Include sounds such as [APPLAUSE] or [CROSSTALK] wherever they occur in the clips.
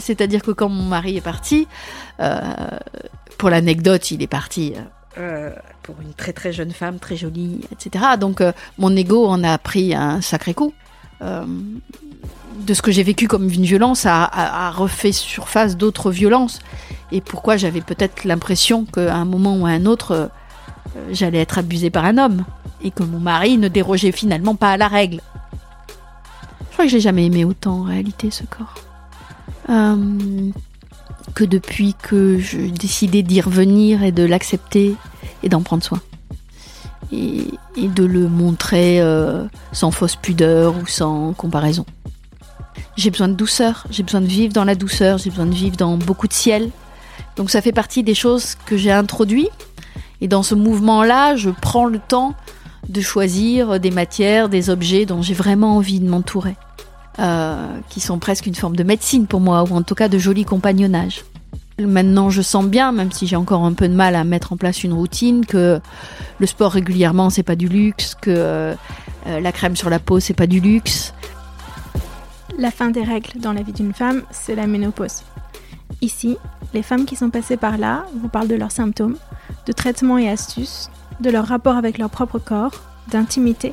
C'est-à-dire que quand mon mari est parti, euh, pour l'anecdote, il est parti euh, pour une très très jeune femme, très jolie, etc. Donc euh, mon ego en a pris un sacré coup. de ce que j'ai vécu comme une violence a, refait surface d'autres violences. Et pourquoi j'avais peut-être l'impression qu'à un moment ou à un autre, j'allais être abusée par un homme. Et que mon mari ne dérogeait finalement pas à la règle. Je crois que je l'ai jamais aimé autant en réalité ce corps. Euh, que depuis que je décidais d'y revenir et de l'accepter et d'en prendre soin. Et, de le montrer euh, sans fausse pudeur ou sans comparaison. J'ai besoin de douceur, j'ai besoin de vivre dans la douceur, j'ai besoin de vivre dans beaucoup de ciel. Donc ça fait partie des choses que j'ai introduit. Et dans ce mouvement-là, je prends le temps de choisir des matières, des objets dont j'ai vraiment envie de m'entourer. Euh, qui sont presque une forme de médecine pour moi, ou en tout cas de joli compagnonnage. Maintenant, je sens bien, même si j'ai encore un peu de mal à mettre en place une routine, que le sport régulièrement, c'est pas du luxe, que euh, la crème sur la peau, c'est pas du luxe. La fin des règles dans la vie d'une femme, c'est la ménopause. Ici, les femmes qui sont passées par là vous parlent de leurs symptômes, de traitements et astuces, de leur rapport avec leur propre corps, d'intimité,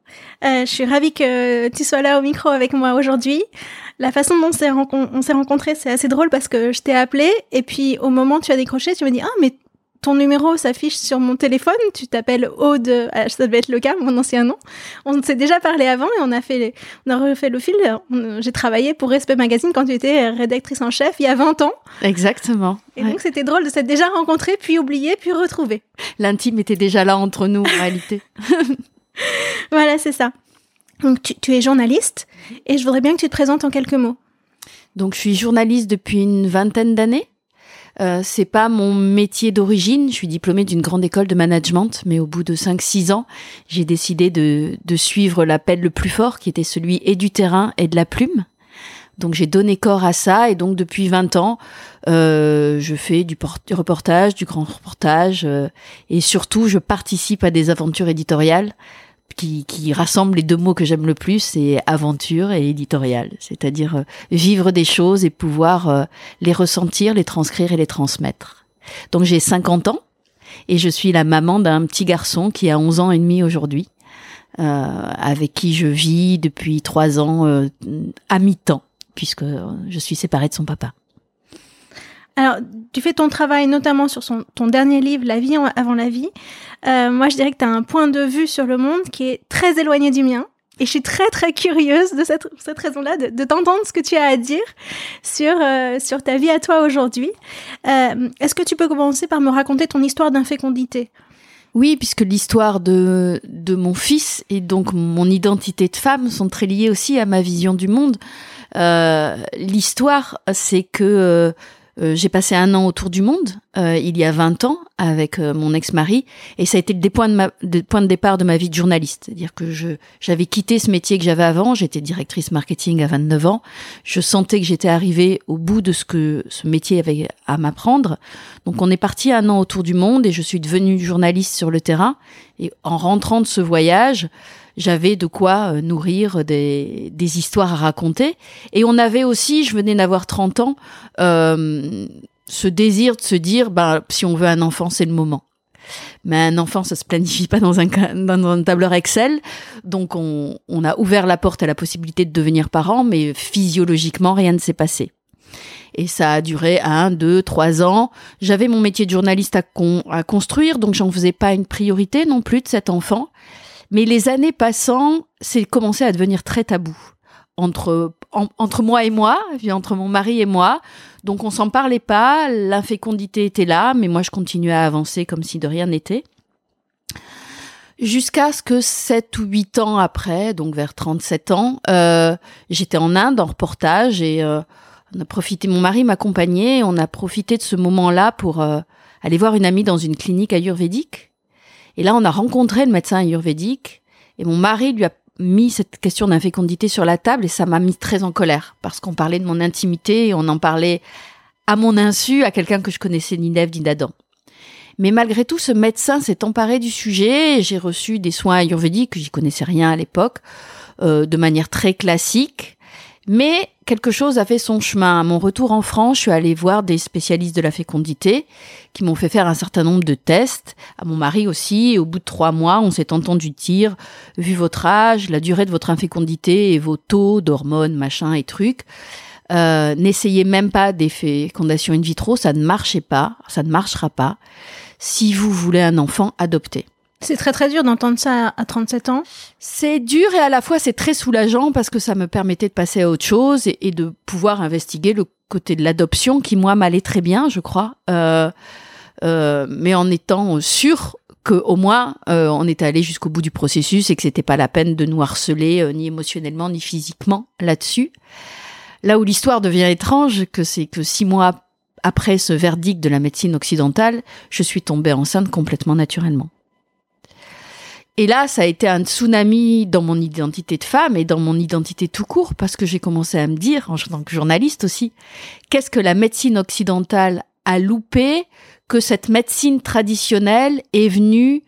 Euh, je suis ravie que tu sois là au micro avec moi aujourd'hui. La façon dont on s'est rencontrés, c'est assez drôle parce que je t'ai appelé et puis au moment où tu as décroché, tu m'as dit ah mais ton numéro s'affiche sur mon téléphone, tu t'appelles Aude, ah, ça devait être le cas, mon ancien nom. On s'est déjà parlé avant et on a fait, on a refait le fil. J'ai travaillé pour Respect Magazine quand tu étais rédactrice en chef il y a 20 ans. Exactement. Et donc c'était drôle de s'être déjà rencontré, puis oublié, puis retrouvé. L'intime était déjà là entre nous en réalité. [LAUGHS] [LAUGHS] voilà, c'est ça. Donc tu, es journaliste et je voudrais bien que tu te présentes en quelques mots. Donc je suis journaliste depuis une vingtaine d'années. Euh, c'est pas mon métier d'origine. Je suis diplômée d'une grande école de management, mais au bout de 5-6 ans, j'ai décidé de, de suivre l'appel le plus fort, qui était celui et du terrain et de la plume. Donc j'ai donné corps à ça et donc depuis 20 ans, euh, je fais du, reportage, du grand reportage euh, et surtout je participe à des aventures éditoriales qui, qui rassemblent les deux mots que j'aime le plus, c'est aventure et éditorial, c'est-à-dire euh, vivre des choses et pouvoir les ressentir, les transcrire et les transmettre. Donc j'ai 50 ans et je suis la maman d'un petit garçon qui a 11 ans et demi aujourd'hui. avec qui je vis depuis trois ans à mi-temps puisque je suis séparée de son papa. Alors, tu fais ton travail notamment sur son, ton dernier livre, La vie avant la vie. Euh, moi, je dirais que tu as un point de vue sur le monde qui est très éloigné du mien. Et je suis très très curieuse de cette, cette raison-là, de, de t'entendre ce que tu as à dire sur, euh, sur ta vie à toi aujourd'hui. Euh, Est-ce que tu peux commencer par me raconter ton histoire d'infécondité? Oui, puisque l'histoire de, de mon fils et donc mon identité de femme sont très liées aussi à ma vision du monde. Euh, l'histoire, c'est que euh, euh, j'ai passé un an autour du monde euh, il y a 20 ans avec mon ex-mari et ça a été le point de, ma, point de départ de ma vie de journaliste. C'est-à-dire que j'avais quitté ce métier que j'avais avant, j'étais directrice marketing à 29 ans. Je sentais que j'étais arrivée au bout de ce que ce métier avait à m'apprendre. Donc on est parti un an autour du monde et je suis devenue journaliste sur le terrain. Et en rentrant de ce voyage, j'avais de quoi euh, nourrir des, histoires à raconter. Et on avait aussi, je venais d'avoir 30 ans, euh, ce désir de se dire, bah, si on veut un enfant, c'est le moment. Mais un enfant, ça se planifie pas dans un, tableur Excel. Donc, on, a ouvert la porte à la possibilité de devenir parent, mais physiologiquement, rien ne s'est passé. Et ça a duré un, deux, trois ans. J'avais mon métier de journaliste à, à construire, donc j'en faisais pas une priorité non plus de cet enfant. Mais les années passant, c'est commencé à devenir très tabou entre entre moi et moi, entre mon mari et moi. Donc on s'en parlait pas, l'infécondité était là, mais moi je continuais à avancer comme si de rien n'était. Jusqu'à ce que 7 ou 8 ans après, donc vers 37 ans, euh, j'étais en Inde en reportage et euh, on a profité, mon mari m'accompagnait, on a profité de ce moment-là pour euh, aller voir une amie dans une clinique ayurvédique et là, on a rencontré le médecin ayurvédique et mon mari lui a mis cette question d'infécondité sur la table et ça m'a mis très en colère parce qu'on parlait de mon intimité et on en parlait à mon insu à quelqu'un que je connaissais ni d'Ève ni d'Adam. Mais malgré tout, ce médecin s'est emparé du sujet. J'ai reçu des soins ayurvédiques, j'y connaissais rien à l'époque, euh, de manière très classique. Mais quelque chose a fait son chemin. À mon retour en France, je suis allée voir des spécialistes de la fécondité qui m'ont fait faire un certain nombre de tests. À mon mari aussi. Au bout de trois mois, on s'est entendu dire, vu votre âge, la durée de votre infécondité et vos taux d'hormones, machin et trucs, euh, n'essayez même pas des fécondations in vitro, ça ne marchait pas, ça ne marchera pas. Si vous voulez un enfant, adopté. C'est très très dur d'entendre ça à 37 ans. C'est dur et à la fois c'est très soulageant parce que ça me permettait de passer à autre chose et, de pouvoir investiguer le côté de l'adoption qui moi m'allait très bien, je crois, euh, euh, mais en étant sûr que au moins euh, on était allé jusqu'au bout du processus et que c'était pas la peine de nous harceler euh, ni émotionnellement ni physiquement là-dessus. Là où l'histoire devient étrange, que c'est que six mois après ce verdict de la médecine occidentale, je suis tombée enceinte complètement naturellement. Et là, ça a été un tsunami dans mon identité de femme et dans mon identité tout court, parce que j'ai commencé à me dire, en tant que journaliste aussi, qu'est-ce que la médecine occidentale a loupé, que cette médecine traditionnelle est venue,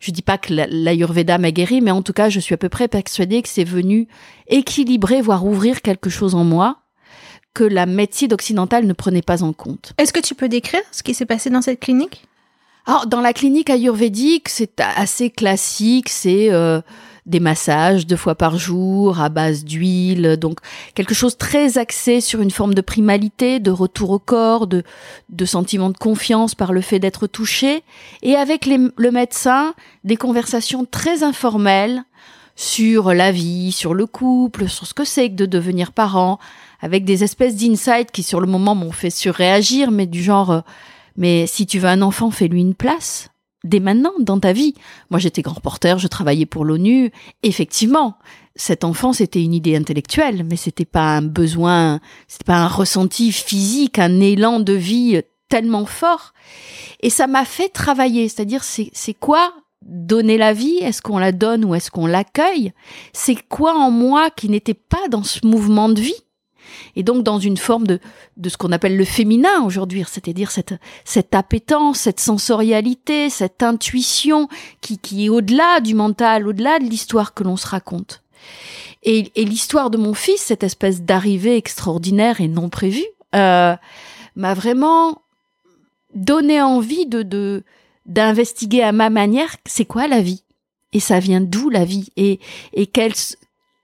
je dis pas que l'Ayurveda m'a guéri, mais en tout cas, je suis à peu près persuadée que c'est venu équilibrer, voire ouvrir quelque chose en moi, que la médecine occidentale ne prenait pas en compte. Est-ce que tu peux décrire ce qui s'est passé dans cette clinique? Alors, dans la clinique ayurvédique, c'est assez classique, c'est euh, des massages deux fois par jour à base d'huile, donc quelque chose très axé sur une forme de primalité, de retour au corps, de, de sentiment de confiance par le fait d'être touché, et avec le médecin, des conversations très informelles sur la vie, sur le couple, sur ce que c'est que de devenir parent, avec des espèces d'insights qui sur le moment m'ont fait surréagir, mais du genre... Euh, mais si tu veux un enfant, fais-lui une place dès maintenant dans ta vie. Moi, j'étais grand reporter, je travaillais pour l'ONU. Effectivement, cet enfant, c'était une idée intellectuelle, mais c'était pas un besoin, c'était pas un ressenti physique, un élan de vie tellement fort. Et ça m'a fait travailler, c'est-à-dire c'est, quoi donner la vie? Est-ce qu'on la donne ou est-ce qu'on l'accueille? C'est quoi en moi qui n'était pas dans ce mouvement de vie? Et donc dans une forme de, de ce qu'on appelle le féminin aujourd'hui, c'est-à-dire cette, cette appétence, cette sensorialité, cette intuition qui, qui est au-delà du mental, au-delà de l'histoire que l'on se raconte. Et, et l'histoire de mon fils, cette espèce d'arrivée extraordinaire et non prévue, euh, m'a vraiment donné envie de, de d'investiguer à ma manière c'est quoi la vie? Et ça vient d'où la vie? Et, et quelles,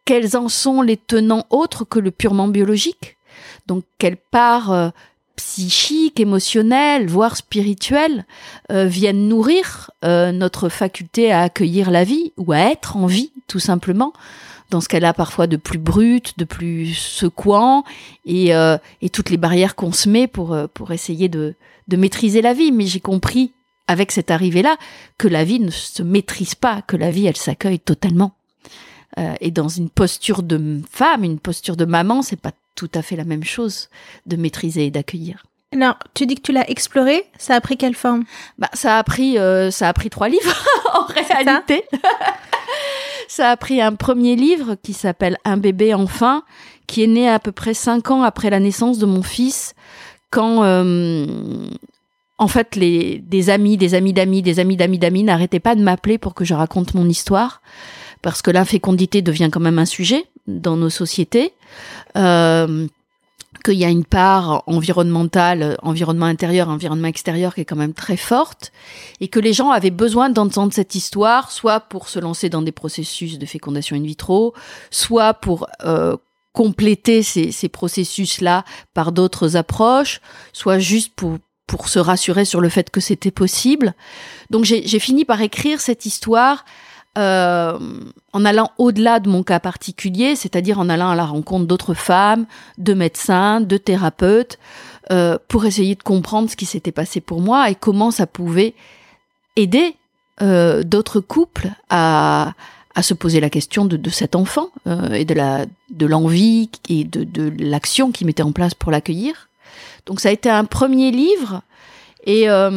quels en sont les tenants autres que le purement biologique? Donc quelle part euh, psychiques, émotionnelles, voire spirituelles, euh, viennent nourrir euh, notre faculté à accueillir la vie ou à être en vie, tout simplement, dans ce qu'elle a parfois de plus brut, de plus secouant, et, euh, et toutes les barrières qu'on se met pour, pour essayer de, de maîtriser la vie. Mais j'ai compris, avec cette arrivée-là, que la vie ne se maîtrise pas, que la vie, elle s'accueille totalement. Et dans une posture de femme, une posture de maman, c'est pas tout à fait la même chose de maîtriser et d'accueillir. Alors, tu dis que tu l'as exploré, ça a pris quelle forme? Bah, ça a pris euh, ça a pris trois livres [LAUGHS] en réalité. [LAUGHS] Ça, a pris un premier livre qui s'appelle Un bébé enfin, qui est né à peu près cinq ans après la naissance de mon fils, quand euh, en fait les des amis, des amis d'amis, des amis d'amis d'amis n'arrêtaient pas de m'appeler pour que je raconte mon histoire parce que l'infécondité devient quand même un sujet dans nos sociétés, euh, qu'il y a une part environnementale, environnement intérieur, environnement extérieur qui est quand même très forte, et que les gens avaient besoin d'entendre cette histoire, soit pour se lancer dans des processus de fécondation in vitro, soit pour euh, compléter ces, ces processus-là par d'autres approches, soit juste pour pour se rassurer sur le fait que c'était possible. Donc j'ai fini par écrire cette histoire euh, en allant au-delà de mon cas particulier, c'est-à-dire en allant à la rencontre d'autres femmes, de médecins, de thérapeutes, euh, pour essayer de comprendre ce qui s'était passé pour moi et comment ça pouvait aider euh, d'autres couples à, se poser la question de, cet enfant et de l'envie et de, de l'action qui mettait en place pour l'accueillir. Donc ça a été un premier livre et euh,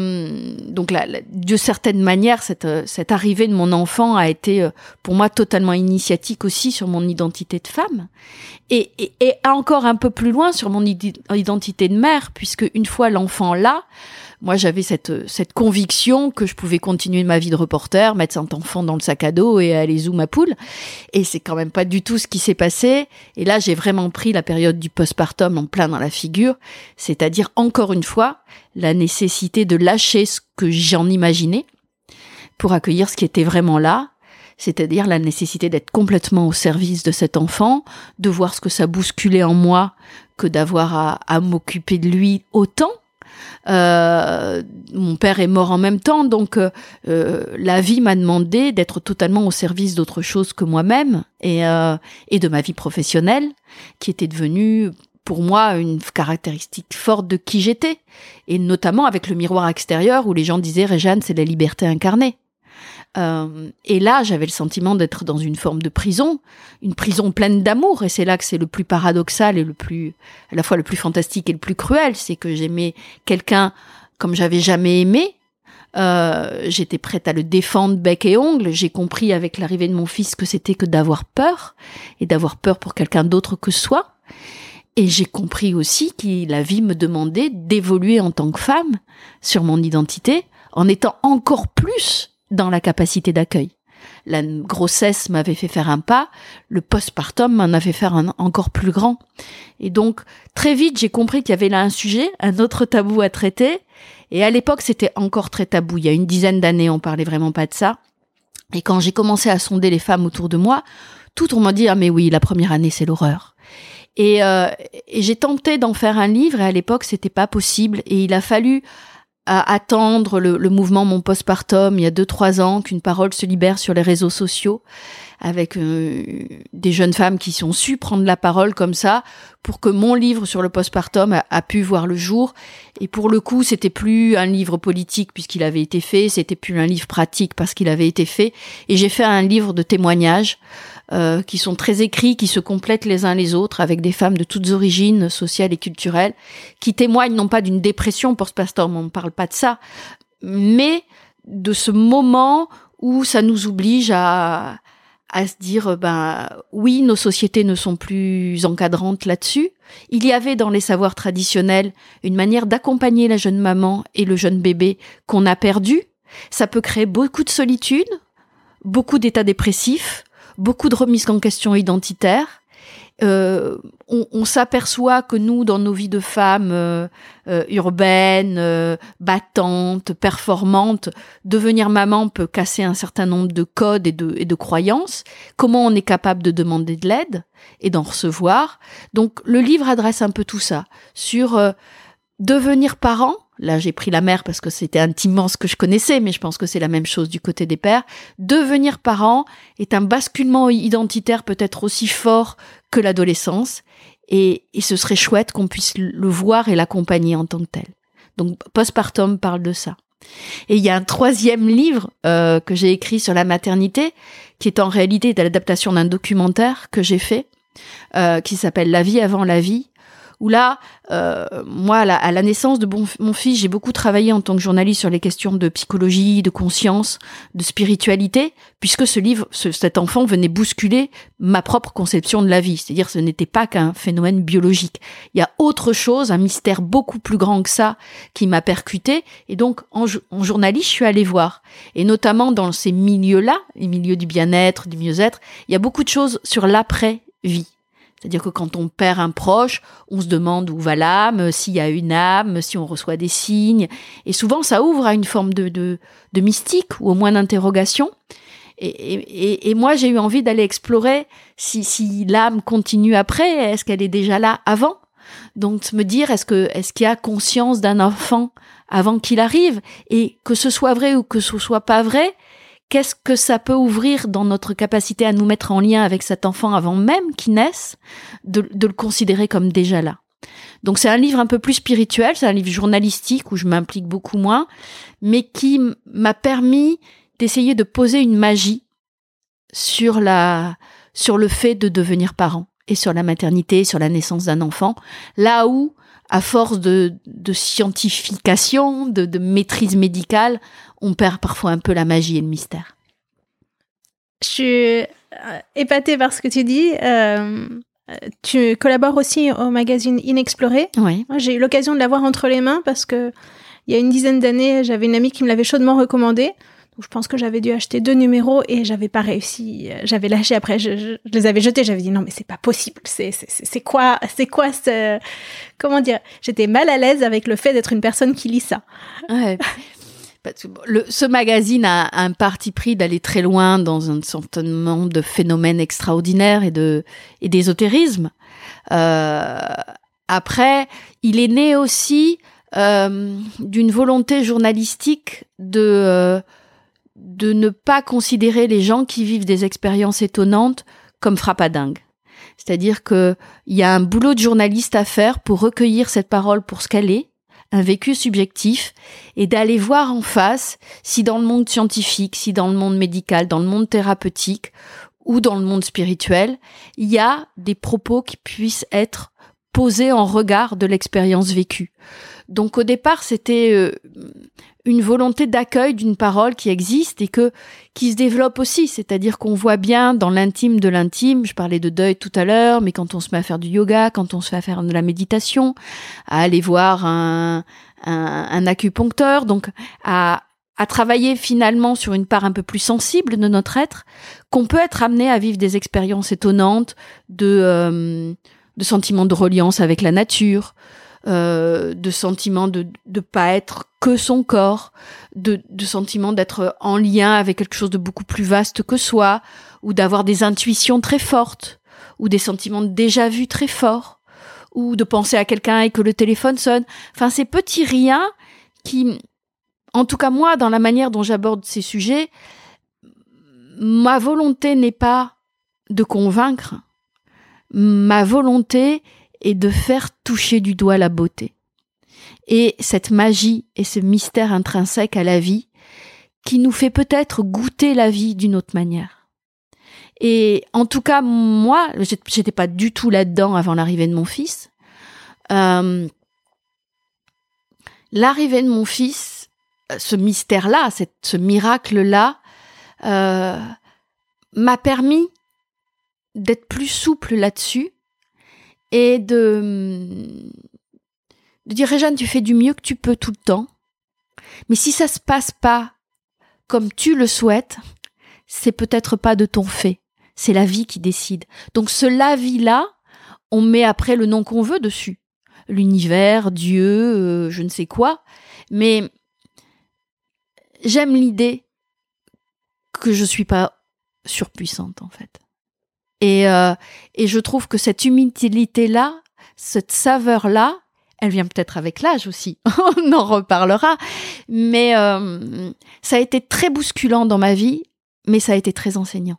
donc, là, de certaine manière, cette, euh, cette arrivée de mon enfant a été euh, pour moi totalement initiatique aussi sur mon identité de femme, et, et, et encore un peu plus loin sur mon identité de mère, puisque une fois l'enfant là, moi j'avais cette, cette conviction que je pouvais continuer ma vie de reporter, mettre cet enfant dans le sac à dos et aller zoom ma poule. Et c'est quand même pas du tout ce qui s'est passé. Et là, j'ai vraiment pris la période du postpartum en plein dans la figure. C'est-à-dire, encore une fois, la nécessité de lâcher ce que j'en imaginais pour accueillir ce qui était vraiment là, c'est-à-dire la nécessité d'être complètement au service de cet enfant, de voir ce que ça bousculait en moi que d'avoir à, m'occuper de lui autant. Euh, mon père est mort en même temps, donc euh, euh, la vie m'a demandé d'être totalement au service d'autre chose que moi-même et de ma vie professionnelle, qui était devenue pour moi une caractéristique forte de qui j'étais, et notamment avec le miroir extérieur où les gens disaient Réjeanne, c'est la liberté incarnée. Euh, et là, j'avais le sentiment d'être dans une forme de prison, une prison pleine d'amour. Et c'est là que c'est le plus paradoxal et le plus, à la fois le plus fantastique et le plus cruel, c'est que j'aimais quelqu'un comme j'avais jamais aimé. Euh, j'étais prête à le défendre bec et ongle. J'ai compris avec l'arrivée de mon fils que c'était que d'avoir peur et d'avoir peur pour quelqu'un d'autre que soi. Et j'ai compris aussi que la vie me demandait d'évoluer en tant que femme sur mon identité en étant encore plus dans la capacité d'accueil. La grossesse m'avait fait faire un pas, le postpartum m'en avait fait un encore plus grand. Et donc, très vite, j'ai compris qu'il y avait là un sujet, un autre tabou à traiter. Et à l'époque, c'était encore très tabou. Il y a une dizaine d'années, on parlait vraiment pas de ça. Et quand j'ai commencé à sonder les femmes autour de moi, tout on m'a dit, ah mais oui, la première année, c'est l'horreur. Et, euh, et j'ai tenté d'en faire un livre, et à l'époque, c'était pas possible. Et il a fallu à attendre le, le mouvement Mon Postpartum il y a deux trois ans qu'une parole se libère sur les réseaux sociaux avec euh, des jeunes femmes qui sont su prendre la parole comme ça pour que mon livre sur le postpartum a, a pu voir le jour et pour le coup c'était plus un livre politique puisqu'il avait été fait c'était plus un livre pratique parce qu'il avait été fait et j'ai fait un livre de témoignages euh, qui sont très écrits, qui se complètent les uns les autres, avec des femmes de toutes origines sociales et culturelles, qui témoignent non pas d'une dépression post-pastorm, on ne parle pas de ça, mais de ce moment où ça nous oblige à, à se dire, ben oui, nos sociétés ne sont plus encadrantes là-dessus. Il y avait dans les savoirs traditionnels une manière d'accompagner la jeune maman et le jeune bébé qu'on a perdu. Ça peut créer beaucoup de solitude, beaucoup d'états dépressifs, beaucoup de remises en question identitaires. Euh, on, on s'aperçoit que nous, dans nos vies de femmes euh, euh, urbaines, euh, battantes, performantes, devenir maman peut casser un certain nombre de codes et de, et de croyances. Comment on est capable de demander de l'aide et d'en recevoir? Donc le livre adresse un peu tout ça sur devenir parent, là j'ai pris la mère parce que c'était intimement ce que je connaissais, mais je pense que c'est la même chose du côté des pères, devenir parent est un basculement identitaire peut-être aussi fort que l'adolescence, et, ce serait chouette qu'on puisse le voir et l'accompagner en tant que tel. Donc Postpartum parle de ça. Et il y a un troisième livre euh, que j'ai écrit sur la maternité, qui est en réalité l'adaptation d'un documentaire que j'ai fait, euh, qui s'appelle La vie avant la vie, où là, euh, moi, à la, naissance de mon fils, j'ai beaucoup travaillé en tant que journaliste sur les questions de psychologie, de conscience, de spiritualité, puisque ce livre, cet enfant venait bousculer ma propre conception de la vie. C'est-à-dire, ce n'était pas qu'un phénomène biologique. Il y a autre chose, un mystère beaucoup plus grand que ça, qui m'a percuté. Et donc, en, en journaliste, je suis allée voir. Et notamment dans ces milieux-là, les milieux du bien-être, du mieux-être, il y a beaucoup de choses sur l'après-vie. C'est-à-dire que quand on perd un proche, on se demande où va l'âme, s'il y a une âme, si on reçoit des signes. Et souvent, ça ouvre à une forme de, de, de mystique ou au moins d'interrogation. Et, et, et, moi, j'ai eu envie d'aller explorer si, si l'âme continue après, est-ce qu'elle est déjà là avant? Donc, me dire, est-ce que est-ce qu'il y a conscience d'un enfant avant qu'il arrive? Et que ce soit vrai ou que ce soit pas vrai, qu'est-ce que ça peut ouvrir dans notre capacité à nous mettre en lien avec cet enfant avant même qu'il naisse, de, le considérer comme déjà là. Donc c'est un livre un peu plus spirituel, c'est un livre journalistique où je m'implique beaucoup moins, mais qui m'a permis d'essayer de poser une magie sur la sur le fait de devenir parent et sur la maternité, sur la naissance d'un enfant, là où à force de, de scientification, de, de, maîtrise médicale, on perd parfois un peu la magie et le mystère. Je suis euh, épatée par ce que tu dis. Euh, tu collabores aussi au magazine Inexploré. Oui. J'ai eu l'occasion de l'avoir entre les mains parce que il y a une dizaine d'années, j'avais une amie qui me l'avait chaudement recommandé je pense que j'avais dû acheter deux numéros et j'avais pas réussi. J'avais lâché après, je, les avais jetés. J'avais dit non mais c'est pas possible. C'est c'est quoi c'est quoi ce comment dire? J'étais mal à l'aise avec le fait d'être une personne qui lit ça. Ouais. [LAUGHS] Le, ce magazine a un parti pris d'aller très loin dans un certain nombre de phénomènes extraordinaires et de et d'ésotérisme. Euh, après, il est né aussi euh, d'une volonté journalistique de euh, de ne pas considérer les gens qui vivent des expériences étonnantes comme frappadingues. C'est-à-dire qu'il y a un boulot de journaliste à faire pour recueillir cette parole pour ce qu'elle est, un vécu subjectif, et d'aller voir en face si dans le monde scientifique, si dans le monde médical, dans le monde thérapeutique ou dans le monde spirituel, il y a des propos qui puissent être posés en regard de l'expérience vécue. Donc au départ, c'était euh, une volonté d'accueil d'une parole qui existe et que qui se développe aussi, c'est-à-dire qu'on voit bien dans l'intime de l'intime, je parlais de deuil tout à l'heure, mais quand on se met à faire du yoga, quand on se fait à faire de la méditation, à aller voir un, un, acupuncteur, donc à, à travailler finalement sur une part un peu plus sensible de notre être, qu'on peut être amené à vivre des expériences étonnantes de, euh, de sentiments de reliance avec la nature, euh, de sentiment de ne pas être que son corps, de, de sentiment d'être en lien avec quelque chose de beaucoup plus vaste que soi, ou d'avoir des intuitions très fortes, ou des sentiments déjà vu très forts, ou de penser à quelqu'un et que le téléphone sonne. Enfin, ces petits riens qui, en tout cas moi, dans la manière dont j'aborde ces sujets, ma volonté n'est pas de convaincre, ma volonté et de faire toucher du doigt la beauté. Et cette magie et ce mystère intrinsèque à la vie qui nous fait peut-être goûter la vie d'une autre manière. Et en tout cas, moi, j'étais pas du tout là-dedans avant l'arrivée de mon fils. Euh, l'arrivée de mon fils, ce mystère-là, ce miracle-là, euh, m'a permis d'être plus souple là-dessus et de, de dire Réjeanne, tu fais du mieux que tu peux tout le temps. Mais si ça se passe pas comme tu le souhaites, c'est peut-être pas de ton fait. C'est la vie qui décide. Donc ce la vie là, on met après le nom qu'on veut dessus. L'univers, Dieu, euh, je ne sais quoi. Mais j'aime l'idée que je suis pas surpuissante en fait. Et, euh, et je trouve que cette humilité-là, cette saveur-là, Elle vient peut-être avec l'âge aussi. [LAUGHS] On en reparlera. Mais euh, ça a été très bousculant dans ma vie, mais ça a été très enseignant.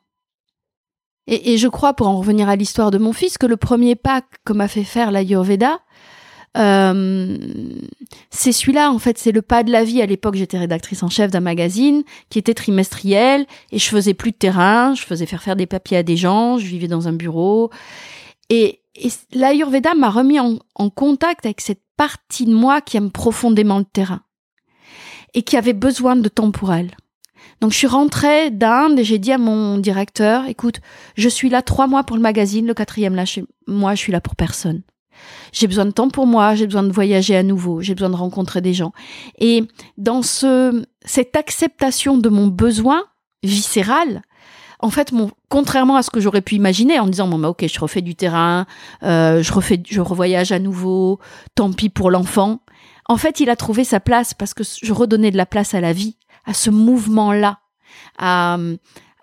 Et, et je crois, pour en revenir à l'histoire de mon fils, que le premier pas que m'a fait faire l'Ayurveda, euh, c'est celui-là, en fait, c'est le pas de la vie. À l'époque, j'étais rédactrice en chef d'un magazine qui était trimestriel et je faisais plus de terrain, je faisais faire faire des papiers à des gens, je vivais dans un bureau. Et, et l'Ayurveda m'a remis en, en contact avec cette partie de moi qui aime profondément le terrain et qui avait besoin de temps pour elle. Donc je suis rentrée d'Inde et j'ai dit à mon directeur, écoute, je suis là trois mois pour le magazine, le quatrième là, moi je suis là pour personne. J'ai besoin de temps pour moi, j'ai besoin de voyager à nouveau, j'ai besoin de rencontrer des gens. Et dans ce, cette acceptation de mon besoin viscéral, en fait, mon, contrairement à ce que j'aurais pu imaginer en disant bon bah ok, je refais du terrain, euh, je refais, je revoyage à nouveau, tant pis pour l'enfant. En fait, il a trouvé sa place parce que je redonnais de la place à la vie, à ce mouvement-là, à,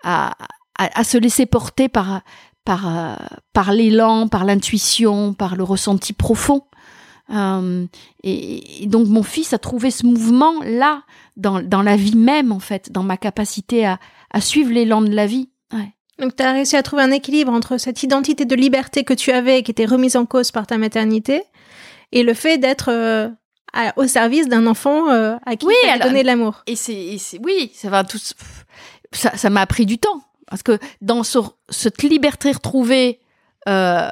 à, à, se laisser porter par par, euh, par l'élan, par l'intuition, par le ressenti profond. Euh, et, donc mon fils a trouvé ce mouvement là dans, dans la vie même en fait, dans ma capacité à, à suivre l'élan de la vie. Ouais. Donc tu as réussi à trouver un équilibre entre cette identité de liberté que tu avais et qui était remise en cause par ta maternité et le fait d'être euh, au service d'un enfant euh, à qui oui, tu donné de l'amour. Et c'est oui, ça va tout ça ça m'a appris du temps parce que dans ce, cette liberté retrouvée, euh,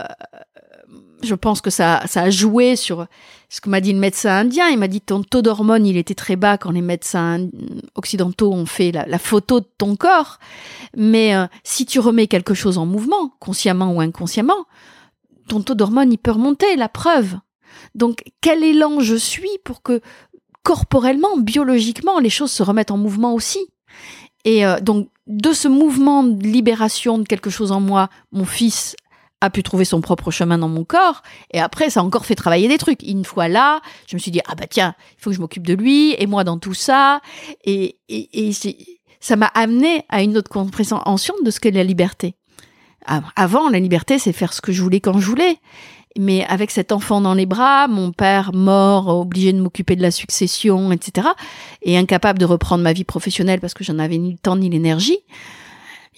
je pense que ça, ça a joué sur ce que m'a dit le médecin indien. Il m'a dit ton taux d'hormones, il était très bas quand les médecins occidentaux ont fait la, photo de ton corps. Mais euh, si tu remets quelque chose en mouvement, consciemment ou inconsciemment, ton taux d'hormones, il peut remonter, la preuve. Donc, quel élan je suis pour que corporellement, biologiquement, les choses se remettent en mouvement aussi? Et euh, donc, de ce mouvement de libération de quelque chose en moi, mon fils a pu trouver son propre chemin dans mon corps. Et après, ça a encore fait travailler des trucs. Une fois là, je me suis dit, ah bah tiens, il faut que je m'occupe de lui, et moi dans tout ça. Et, et, et ça m'a amené à une autre compréhension de ce qu'est la liberté. Avant, la liberté, c'est faire ce que je voulais quand je voulais. Mais avec cet enfant dans les bras, mon père mort, obligé de m'occuper de la succession, etc., et incapable de reprendre ma vie professionnelle parce que j'en avais ni le temps ni l'énergie,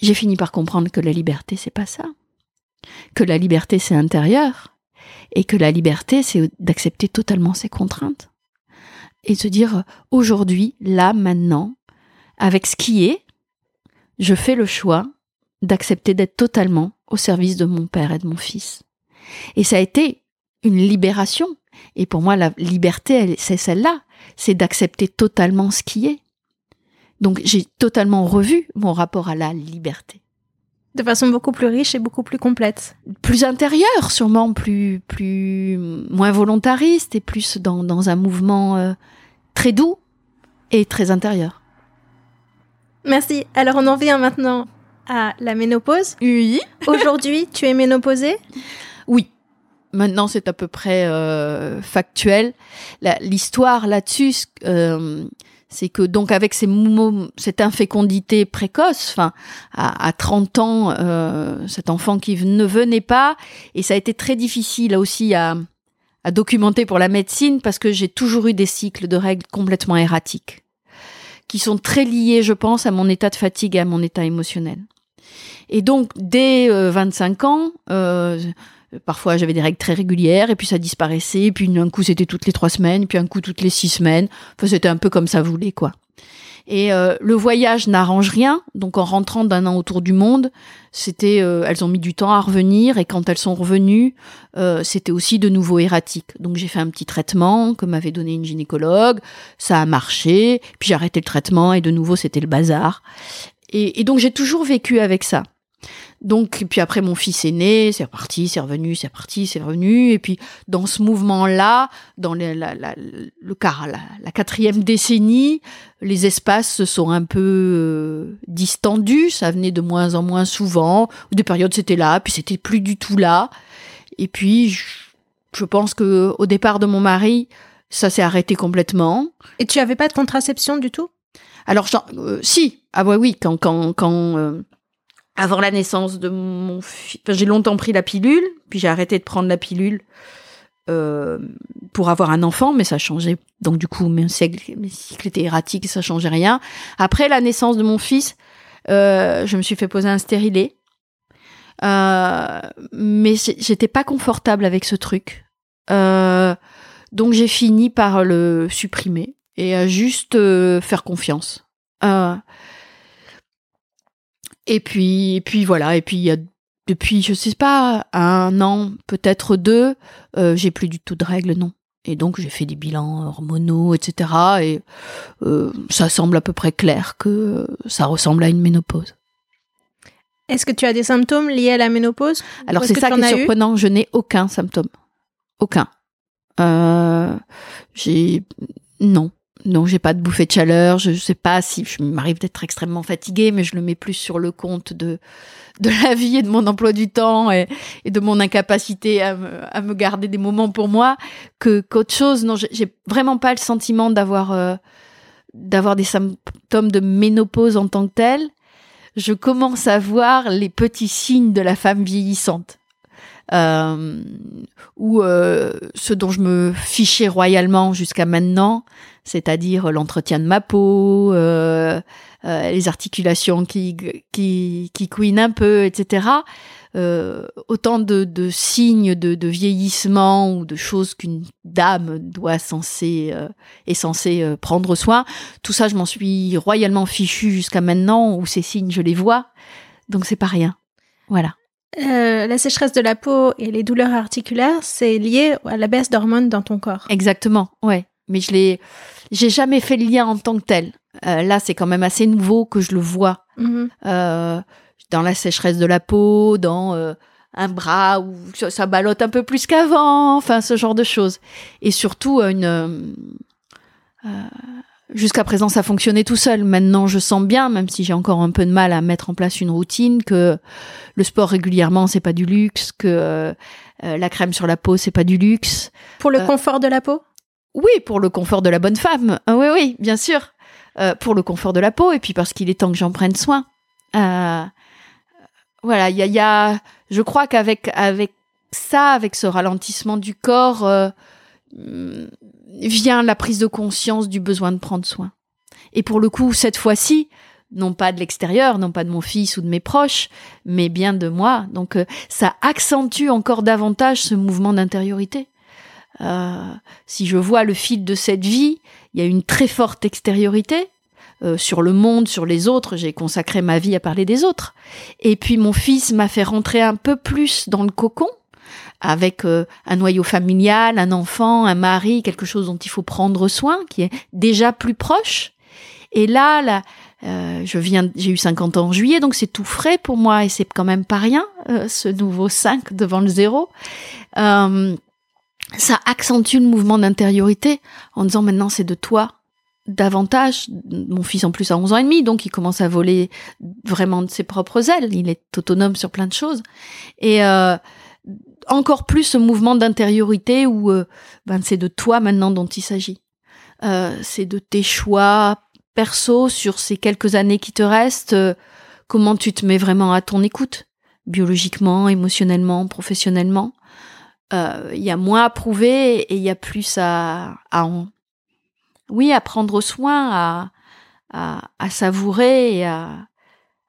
j'ai fini par comprendre que la liberté, c'est pas ça. Que la liberté, c'est intérieur. Et que la liberté, c'est d'accepter totalement ses contraintes. Et de se dire, aujourd'hui, là, maintenant, avec ce qui est, je fais le choix d'accepter d'être totalement au service de mon père et de mon fils. Et ça a été une libération. Et pour moi, la liberté, c'est celle-là. C'est d'accepter totalement ce qui est. Donc j'ai totalement revu mon rapport à la liberté. De façon beaucoup plus riche et beaucoup plus complète. Plus intérieure, sûrement plus, plus, moins volontariste et plus dans, dans un mouvement euh, très doux et très intérieur. Merci. Alors on en vient maintenant à la ménopause. Oui. Aujourd'hui, tu es ménopausée [LAUGHS] oui. Maintenant, c'est à peu près euh, factuel. L'histoire là-dessus, euh, c'est que donc avec ces cette infécondité précoce, à, à 30 ans, euh, cet enfant qui ne venait pas, et ça a été très difficile aussi à, à documenter pour la médecine parce que j'ai toujours eu des cycles de règles complètement erratiques, qui sont très liés, je pense, à mon état de fatigue et à mon état émotionnel. Et donc dès 25 ans, Parfois, j'avais des règles très régulières, et puis ça disparaissait, puis un coup, c'était toutes les trois semaines, puis un coup, toutes les six semaines. Enfin, c'était un peu comme ça voulait, quoi. Et euh, le voyage n'arrange rien, donc en rentrant d'un an autour du monde, c'était, euh, elles ont mis du temps à revenir, et quand elles sont revenues, euh, c'était aussi de nouveau erratique. Donc j'ai fait un petit traitement que m'avait donné une gynécologue, ça a marché, puis j'ai arrêté le traitement, et de nouveau c'était le bazar. et donc j'ai toujours vécu avec ça. Donc, puis après, mon fils est né, c'est reparti, c'est revenu, c'est reparti, c'est revenu. Et puis, dans ce mouvement-là, dans le, la, la, le car, la, quatrième décennie, les espaces se sont un peu euh, distendus. Ça venait de moins en moins souvent. Des périodes, c'était là, puis c'était plus du tout là. Et puis, je, je pense que au départ de mon mari, ça s'est arrêté complètement. Et tu avais pas de contraception du tout? Alors, euh, si, ah ouais, oui, quand quand quand euh, avant la naissance de mon fils. j'ai longtemps pris la pilule, puis j'ai arrêté de prendre la pilule euh, pour avoir un enfant, mais ça changeait. Donc du coup, mes cycles, étaient erratiques, ça changeait rien. Après la naissance de mon fils, euh, je me suis fait poser un stérilet. Euh, mais j'étais pas confortable avec ce truc. Euh, donc j'ai fini par le supprimer et à juste euh, faire confiance. Euh, et puis, et puis voilà. Et puis il y a depuis, je sais pas, un an, peut-être deux, euh, j'ai plus du tout de règles, non. Et donc j'ai fait des bilans hormonaux, etc. Et euh, ça semble à peu près clair que ça ressemble à une ménopause. Est-ce que tu as des symptômes liés à la ménopause Alors c'est ça qui est surprenant, je n'ai aucun symptôme. Aucun. Euh, j'ai non, non, j'ai pas de bouffée de chaleur. Je sais pas si je m'arrive d'être extrêmement fatiguée, mais je le mets plus sur le compte de de la vie et de mon emploi du temps et, de mon incapacité à me, à me, garder des moments pour moi que qu'autre chose. Non, j'ai vraiment pas le sentiment d'avoir euh, d'avoir des symptômes de ménopause en tant que tel. Je commence à voir les petits signes de la femme vieillissante euh, ou euh, ce dont je me fichais royalement jusqu'à maintenant, c'est-à-dire l'entretien de ma peau, euh, euh, les articulations qui, qui, qui couinent un peu, etc. Euh, autant de, de signes de, de, vieillissement ou de choses qu'une dame doit censée euh, est censée prendre soin. Tout ça, je m'en suis royalement fichu jusqu'à maintenant où ces signes, je les vois. Donc c'est pas rien. Voilà. Euh, la sécheresse de la peau et les douleurs articulaires, c'est lié à la baisse d'hormones dans ton corps. Exactement, ouais. Mais je l'ai, j'ai jamais fait le lien en tant que tel. Euh, là, c'est quand même assez nouveau que je le vois Mhm. euh, dans la sécheresse de la peau, dans un bras où ça, ça ballotte un peu plus qu'avant, enfin ce genre de choses. Et surtout une Jusqu'à présent, ça fonctionnait tout seul. Maintenant, je sens bien, même si j'ai encore un peu de mal à mettre en place une routine, que le sport régulièrement, c'est pas du luxe, que euh, la crème sur la peau, c'est pas du luxe. Pour le Euh, confort de la peau? Oui, pour le confort de la bonne femme. Ah oui, oui, bien sûr. Euh, pour le confort de la peau, et puis parce qu'il est temps que j'en prenne soin. Euh, voilà, il y a, y a- je crois qu'avec avec ça, avec ce ralentissement du corps, euh, vient la prise de conscience du besoin de prendre soin. Et pour le coup, cette fois-ci, non pas de l'extérieur, non pas de mon fils ou de mes proches, mais bien de moi. Donc euh, ça accentue encore davantage ce mouvement d'intériorité. Euh, si je vois le fil de cette vie, il y a une très forte extériorité euh, sur le monde, sur les autres. J'ai consacré ma vie à parler des autres. Et puis mon fils m'a fait rentrer un peu plus dans le cocon avec euh, un noyau familial, un enfant, un mari, quelque chose dont il faut prendre soin, qui est déjà plus proche. Et là, là euh, je viens, j'ai eu 50 ans en juillet, donc c'est tout frais pour moi et c'est quand même pas rien, euh, ce nouveau 5 devant le zéro. Ça accentue le mouvement d'intériorité en disant maintenant c'est de toi davantage. Mon fils en plus a 11 ans et demi, donc il commence à voler vraiment de ses propres ailes. Il est autonome sur plein de choses. Et encore plus ce mouvement d'intériorité où euh, ben, c'est de toi maintenant dont il s'agit. Euh, c'est de tes choix perso sur ces quelques années qui te restent. euh, comment tu te mets vraiment à ton écoute, biologiquement, émotionnellement, professionnellement euh, il y a moins à prouver et il y a plus à, à en, oui, à prendre soin, à, à, à savourer et à,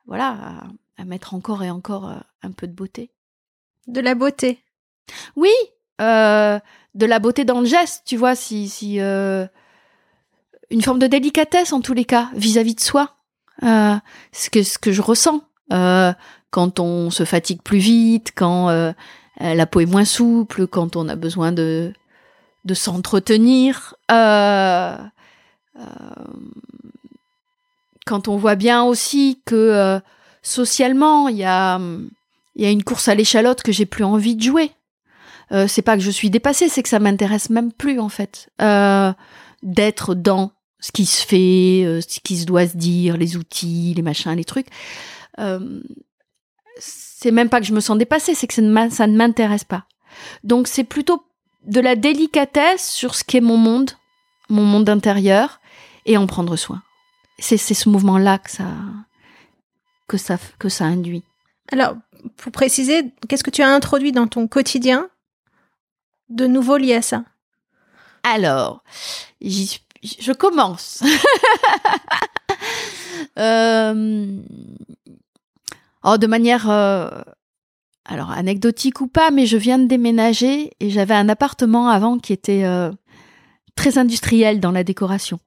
voilà, à, mettre encore et encore euh, un peu de beauté. De la beauté. Oui, euh, de la beauté dans le geste, tu vois, si, euh, une forme de délicatesse en tous les cas vis-à-vis de soi, euh, ce que ce que je ressens quand on se fatigue plus vite, quand la peau est moins souple, quand on a besoin de de s'entretenir, quand on voit bien aussi que socialement il y a il y a une course à l'échalote que j'ai plus envie de jouer. Euh, c'est pas que je suis dépassée, c'est que ça m'intéresse même plus en fait euh, d'être dans ce qui se fait, euh, ce qui se doit se dire, les outils, les machins, les trucs. C'est même pas que je me sens dépassée, c'est que ça ne m'intéresse pas. Donc c'est plutôt de la délicatesse sur ce qu'est mon monde, mon monde intérieur, et en prendre soin. C'est ce mouvement-là que ça que ça induit. Alors, pour préciser, qu'est-ce que tu as introduit dans ton quotidien de nouveau lié à ça? Alors, je commence. [LAUGHS] euh, oh, de manière, euh, alors anecdotique ou pas, mais je viens de déménager et j'avais un appartement avant qui était euh, très industriel dans la décoration.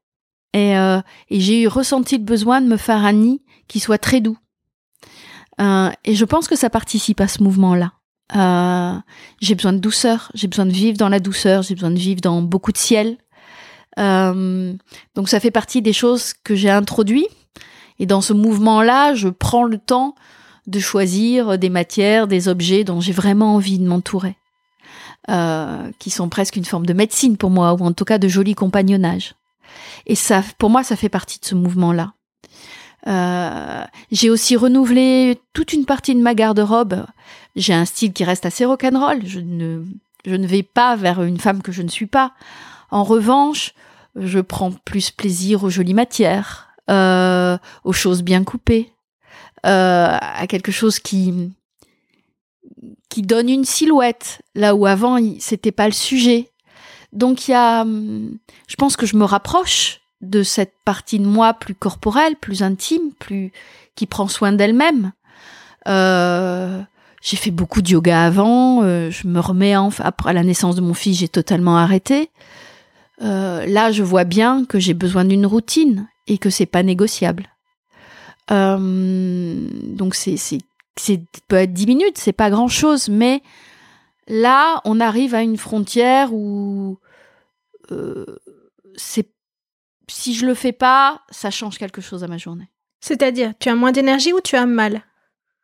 Et, et j'ai eu ressenti le besoin de me faire un nid qui soit très doux. Et je pense que ça participe à ce mouvement-là. Euh, j'ai besoin de douceur, j'ai besoin de vivre dans la douceur, j'ai besoin de vivre dans beaucoup de ciel. Euh, donc ça fait partie des choses que j'ai introduit. Et dans ce mouvement-là, je prends le temps de choisir des matières, des objets dont j'ai vraiment envie de m'entourer, euh, qui sont presque une forme de médecine pour moi, ou en tout cas de joli compagnonnage. Et ça, pour moi, ça fait partie de ce mouvement-là. Euh, j'ai aussi renouvelé toute une partie de ma garde-robe. J'ai un style qui reste assez rock'n'roll. Je ne, je ne vais pas vers une femme que je ne suis pas. En revanche, je prends plus plaisir aux jolies matières, euh, aux choses bien coupées, euh, à quelque chose qui qui donne une silhouette là où avant c'était pas le sujet. Donc il y a, je pense que je me rapproche de cette partie de moi plus corporelle, plus intime, plus qui prend soin d'elle-même. Euh, j'ai fait beaucoup de yoga avant. Euh, je me remets après la naissance de mon fils, j'ai totalement arrêté. Euh, là, je vois bien que j'ai besoin d'une routine et que c'est pas négociable. donc c'est c'est c'est peut être dix minutes, c'est pas grand chose, mais là, on arrive à une frontière où c'est si je le fais pas, ça change quelque chose à ma journée. C'est-à-dire, tu as moins d'énergie ou tu as mal?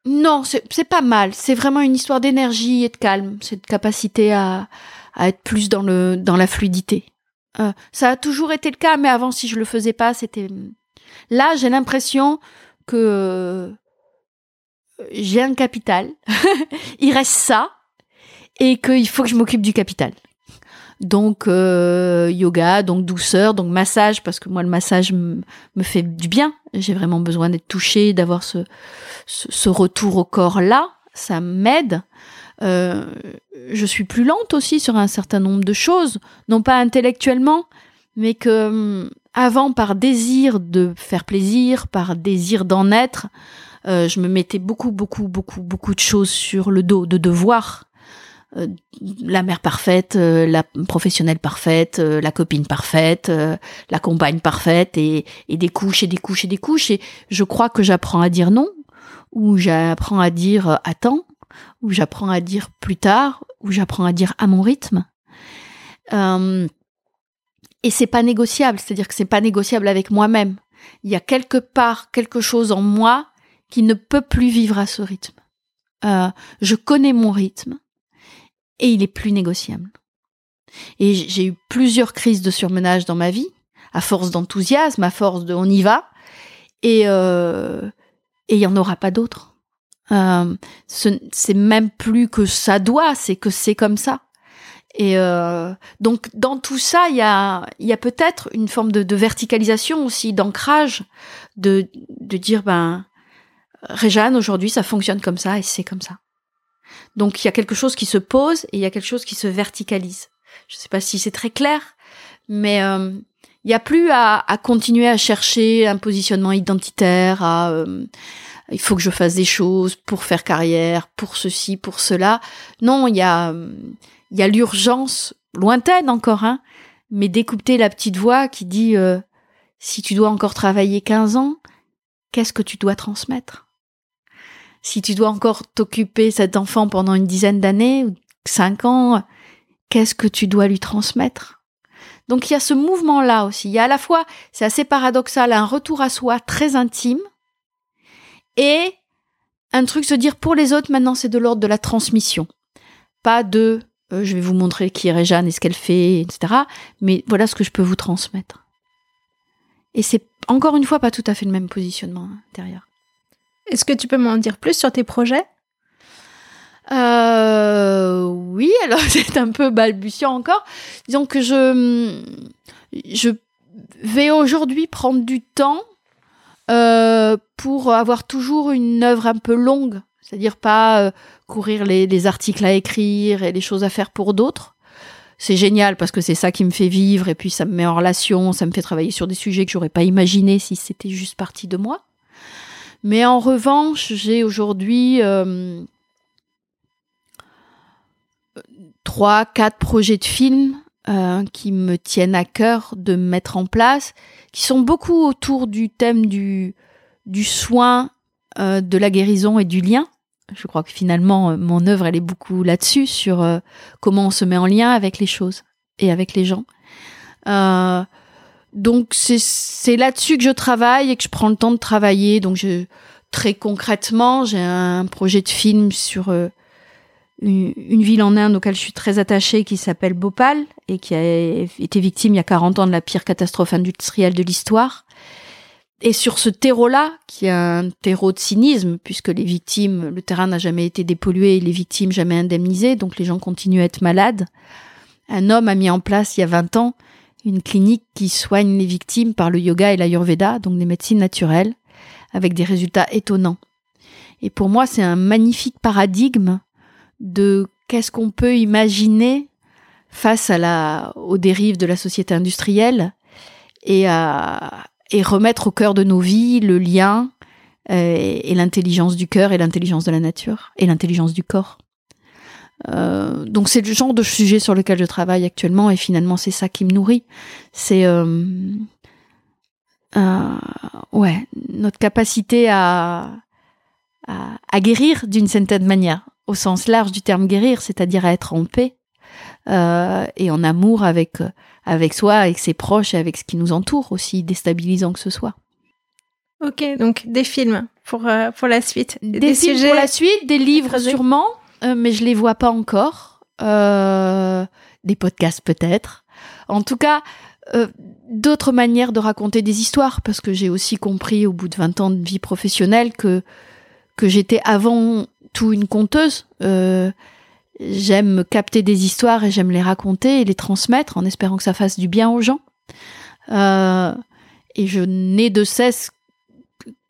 Non, c'est pas mal. C'est vraiment une histoire d'énergie et de calme. Cette capacité à, à, être plus dans, le, dans la fluidité. Euh, ça a toujours été le cas, mais avant, si je le faisais pas, c'était. Là, j'ai l'impression que euh, j'ai un capital. [LAUGHS] Il reste ça. Et qu'il faut que je m'occupe du capital. Donc euh, yoga, donc douceur, donc massage, parce que moi le massage me fait du bien. J'ai vraiment besoin d'être touchée, d'avoir ce, ce, retour au corps là. Ça m'aide. Euh, je suis plus lente aussi sur un certain nombre de choses, non pas intellectuellement, mais que hum, avant par désir de faire plaisir, par désir d'en être, euh, je me mettais beaucoup, beaucoup, beaucoup, beaucoup de choses sur le dos, de devoirs euh, la mère parfaite, euh, la professionnelle parfaite, euh, la copine parfaite, la compagne parfaite, et, des couches et des couches et des couches. Et je crois que j'apprends à dire non, ou j'apprends à dire attends, ou j'apprends à dire plus tard, ou j'apprends à dire à mon rythme. et c'est pas négociable, c'est-à-dire que c'est pas négociable avec moi-même. Il y a quelque part quelque chose en moi qui ne peut plus vivre à ce rythme. je connais mon rythme et il est plus négociable. Et j'ai eu plusieurs crises de surmenage dans ma vie, à force d'enthousiasme, à force de on y va, et euh, et il y en aura pas d'autres. Euh, c'est même plus que ça doit, c'est que c'est comme ça. Et euh, donc dans tout ça, il y a, y a peut-être une forme de, de verticalisation aussi, d'ancrage, de, de dire ben Réjeanne, aujourd'hui ça fonctionne comme ça et c'est comme ça. Donc il y a quelque chose qui se pose et il y a quelque chose qui se verticalise. Je ne sais pas si c'est très clair, mais euh, il n'y a plus à, continuer à chercher un positionnement identitaire, à euh, il faut que je fasse des choses pour faire carrière, pour ceci, pour cela. Non, il y a il y a l'urgence lointaine encore, hein, mais d'écouter la petite voix qui dit euh, si tu dois encore travailler 15 ans, qu'est-ce que tu dois transmettre? Si tu dois encore t'occuper cet enfant pendant une dizaine d'années ou cinq ans, qu'est-ce que tu dois lui transmettre? Donc il y a ce mouvement-là aussi. Il y a à la fois, c'est assez paradoxal, un retour à soi très intime et un truc se dire pour les autres maintenant c'est de l'ordre de la transmission, pas de euh, je vais vous montrer qui est Réjeanne et ce qu'elle fait, etc. Mais voilà ce que je peux vous transmettre. Et c'est encore une fois pas tout à fait le même positionnement intérieur. Est-ce que tu peux m'en dire plus sur tes projets? Euh, oui, [LAUGHS] alors c'est un peu balbutiant encore. Disons que je, je vais aujourd'hui prendre du temps euh, pour avoir toujours une œuvre un peu longue, c'est-à-dire pas euh, courir les, les, articles à écrire et les choses à faire pour d'autres. c'est génial parce que c'est ça qui me fait vivre et puis ça me met en relation, ça me fait travailler sur des sujets que j'aurais pas imaginé si c'était juste parti de moi. Mais en revanche, j'ai aujourd'hui euh, trois, quatre projets de films euh, qui me tiennent à cœur de mettre en place, qui sont beaucoup autour du thème du, du soin, euh, de la guérison et du lien. Je crois que finalement, euh, mon œuvre, elle est beaucoup là-dessus, sur comment on se met en lien avec les choses et avec les gens. Euh, donc, c'est là-dessus que je travaille et que je prends le temps de travailler. Donc, je, très concrètement, j'ai un projet de film sur une, une, ville en Inde auquel je suis très attachée qui s'appelle Bhopal et qui a été victime il y a 40 ans de la pire catastrophe industrielle de l'histoire et sur ce terreau-là, qui est un terreau de cynisme, puisque les victimes, le terrain n'a jamais été dépollué et les victimes jamais indemnisées, donc les gens continuent à être malades, un homme a mis en place il y a 20 ans une clinique qui soigne les victimes par le yoga et l'ayurveda, donc des médecines naturelles, avec des résultats étonnants. Et pour moi, c'est un magnifique paradigme de qu'est-ce qu'on peut imaginer face aux dérives de la société industrielle et remettre au cœur de nos vies le lien euh, et l'intelligence du cœur et l'intelligence de la nature et l'intelligence du corps. Euh, donc c'est le genre de sujet sur lequel je travaille actuellement et finalement c'est ça qui me nourrit. C'est euh, euh ouais notre capacité à, à, à guérir d'une certaine manière, au sens large du terme guérir, c'est-à-dire à être en paix et en amour avec avec soi, avec ses proches et avec ce qui nous entoure, aussi déstabilisant que ce soit. Ok, donc des films pour, pour la suite. Des, des films pour la suite, des livres sûrement, mais je les vois pas encore. Euh, des podcasts peut-être. En tout cas, euh, d'autres manières de raconter des histoires, parce que j'ai aussi compris au bout de 20 ans de vie professionnelle que, j'étais avant tout une conteuse. Euh, J'aime capter des histoires et j'aime les raconter et les transmettre en espérant que ça fasse du bien aux gens. Euh, et je n'ai de cesse,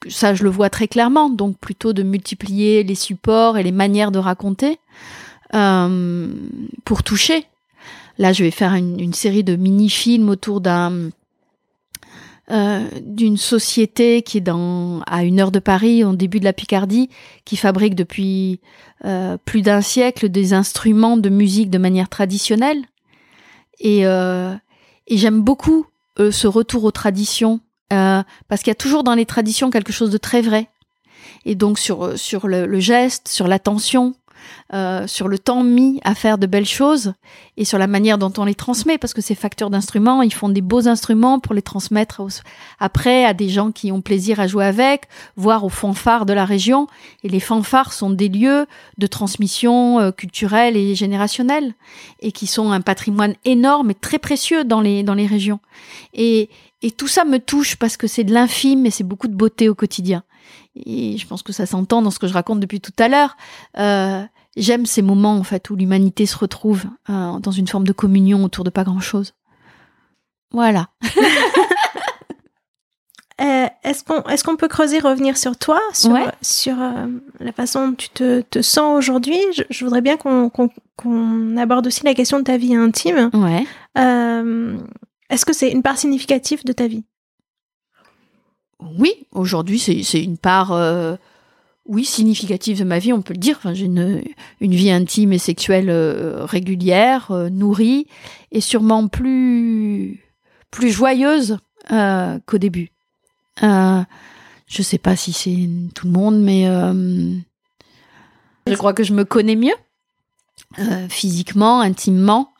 ça je le vois très clairement, donc plutôt de multiplier les supports et les manières de raconter euh, pour toucher. Là, je vais faire une, série de mini-films autour d'un euh, d'une société qui est dans à une heure de Paris, au début de la Picardie, qui fabrique depuis euh, plus d'un siècle des instruments de musique de manière traditionnelle. Et, j'aime beaucoup ce retour aux traditions euh, parce qu'il y a toujours dans les traditions quelque chose de très vrai. Et donc sur sur le, le geste, sur l'attention, euh, sur le temps mis à faire de belles choses et sur la manière dont on les transmet, parce que ces facteurs d'instruments, ils font des beaux instruments pour les transmettre après à des gens qui ont plaisir à jouer avec, voire aux fanfares de la région. Et les fanfares sont des lieux de transmission euh, culturelle et générationnelle et qui sont un patrimoine énorme et très précieux dans les, dans les régions. Et, et tout ça me touche parce que c'est de l'infime et c'est beaucoup de beauté au quotidien. Et je pense que ça s'entend dans ce que je raconte depuis tout à l'heure. Euh, j'aime ces moments en fait où l'humanité se retrouve euh, dans une forme de communion autour de pas grand chose. Voilà. [LAUGHS] euh, est-ce qu'on est-ce qu'on peut creuser revenir sur toi sur Ouais. sur euh, la façon dont tu te, te sens aujourd'hui? Je, je voudrais bien qu'on qu'on aborde aussi la question de ta vie intime Ouais. Euh, est-ce que c'est une part significative de ta vie? Oui, aujourd'hui c'est une part euh, oui significative de ma vie, on peut le dire. Enfin, j'ai une une vie intime et sexuelle euh, régulière, euh, nourrie et sûrement plus plus joyeuse qu'au début. Je sais pas si c'est tout le monde, mais je crois que je me connais mieux physiquement, intimement.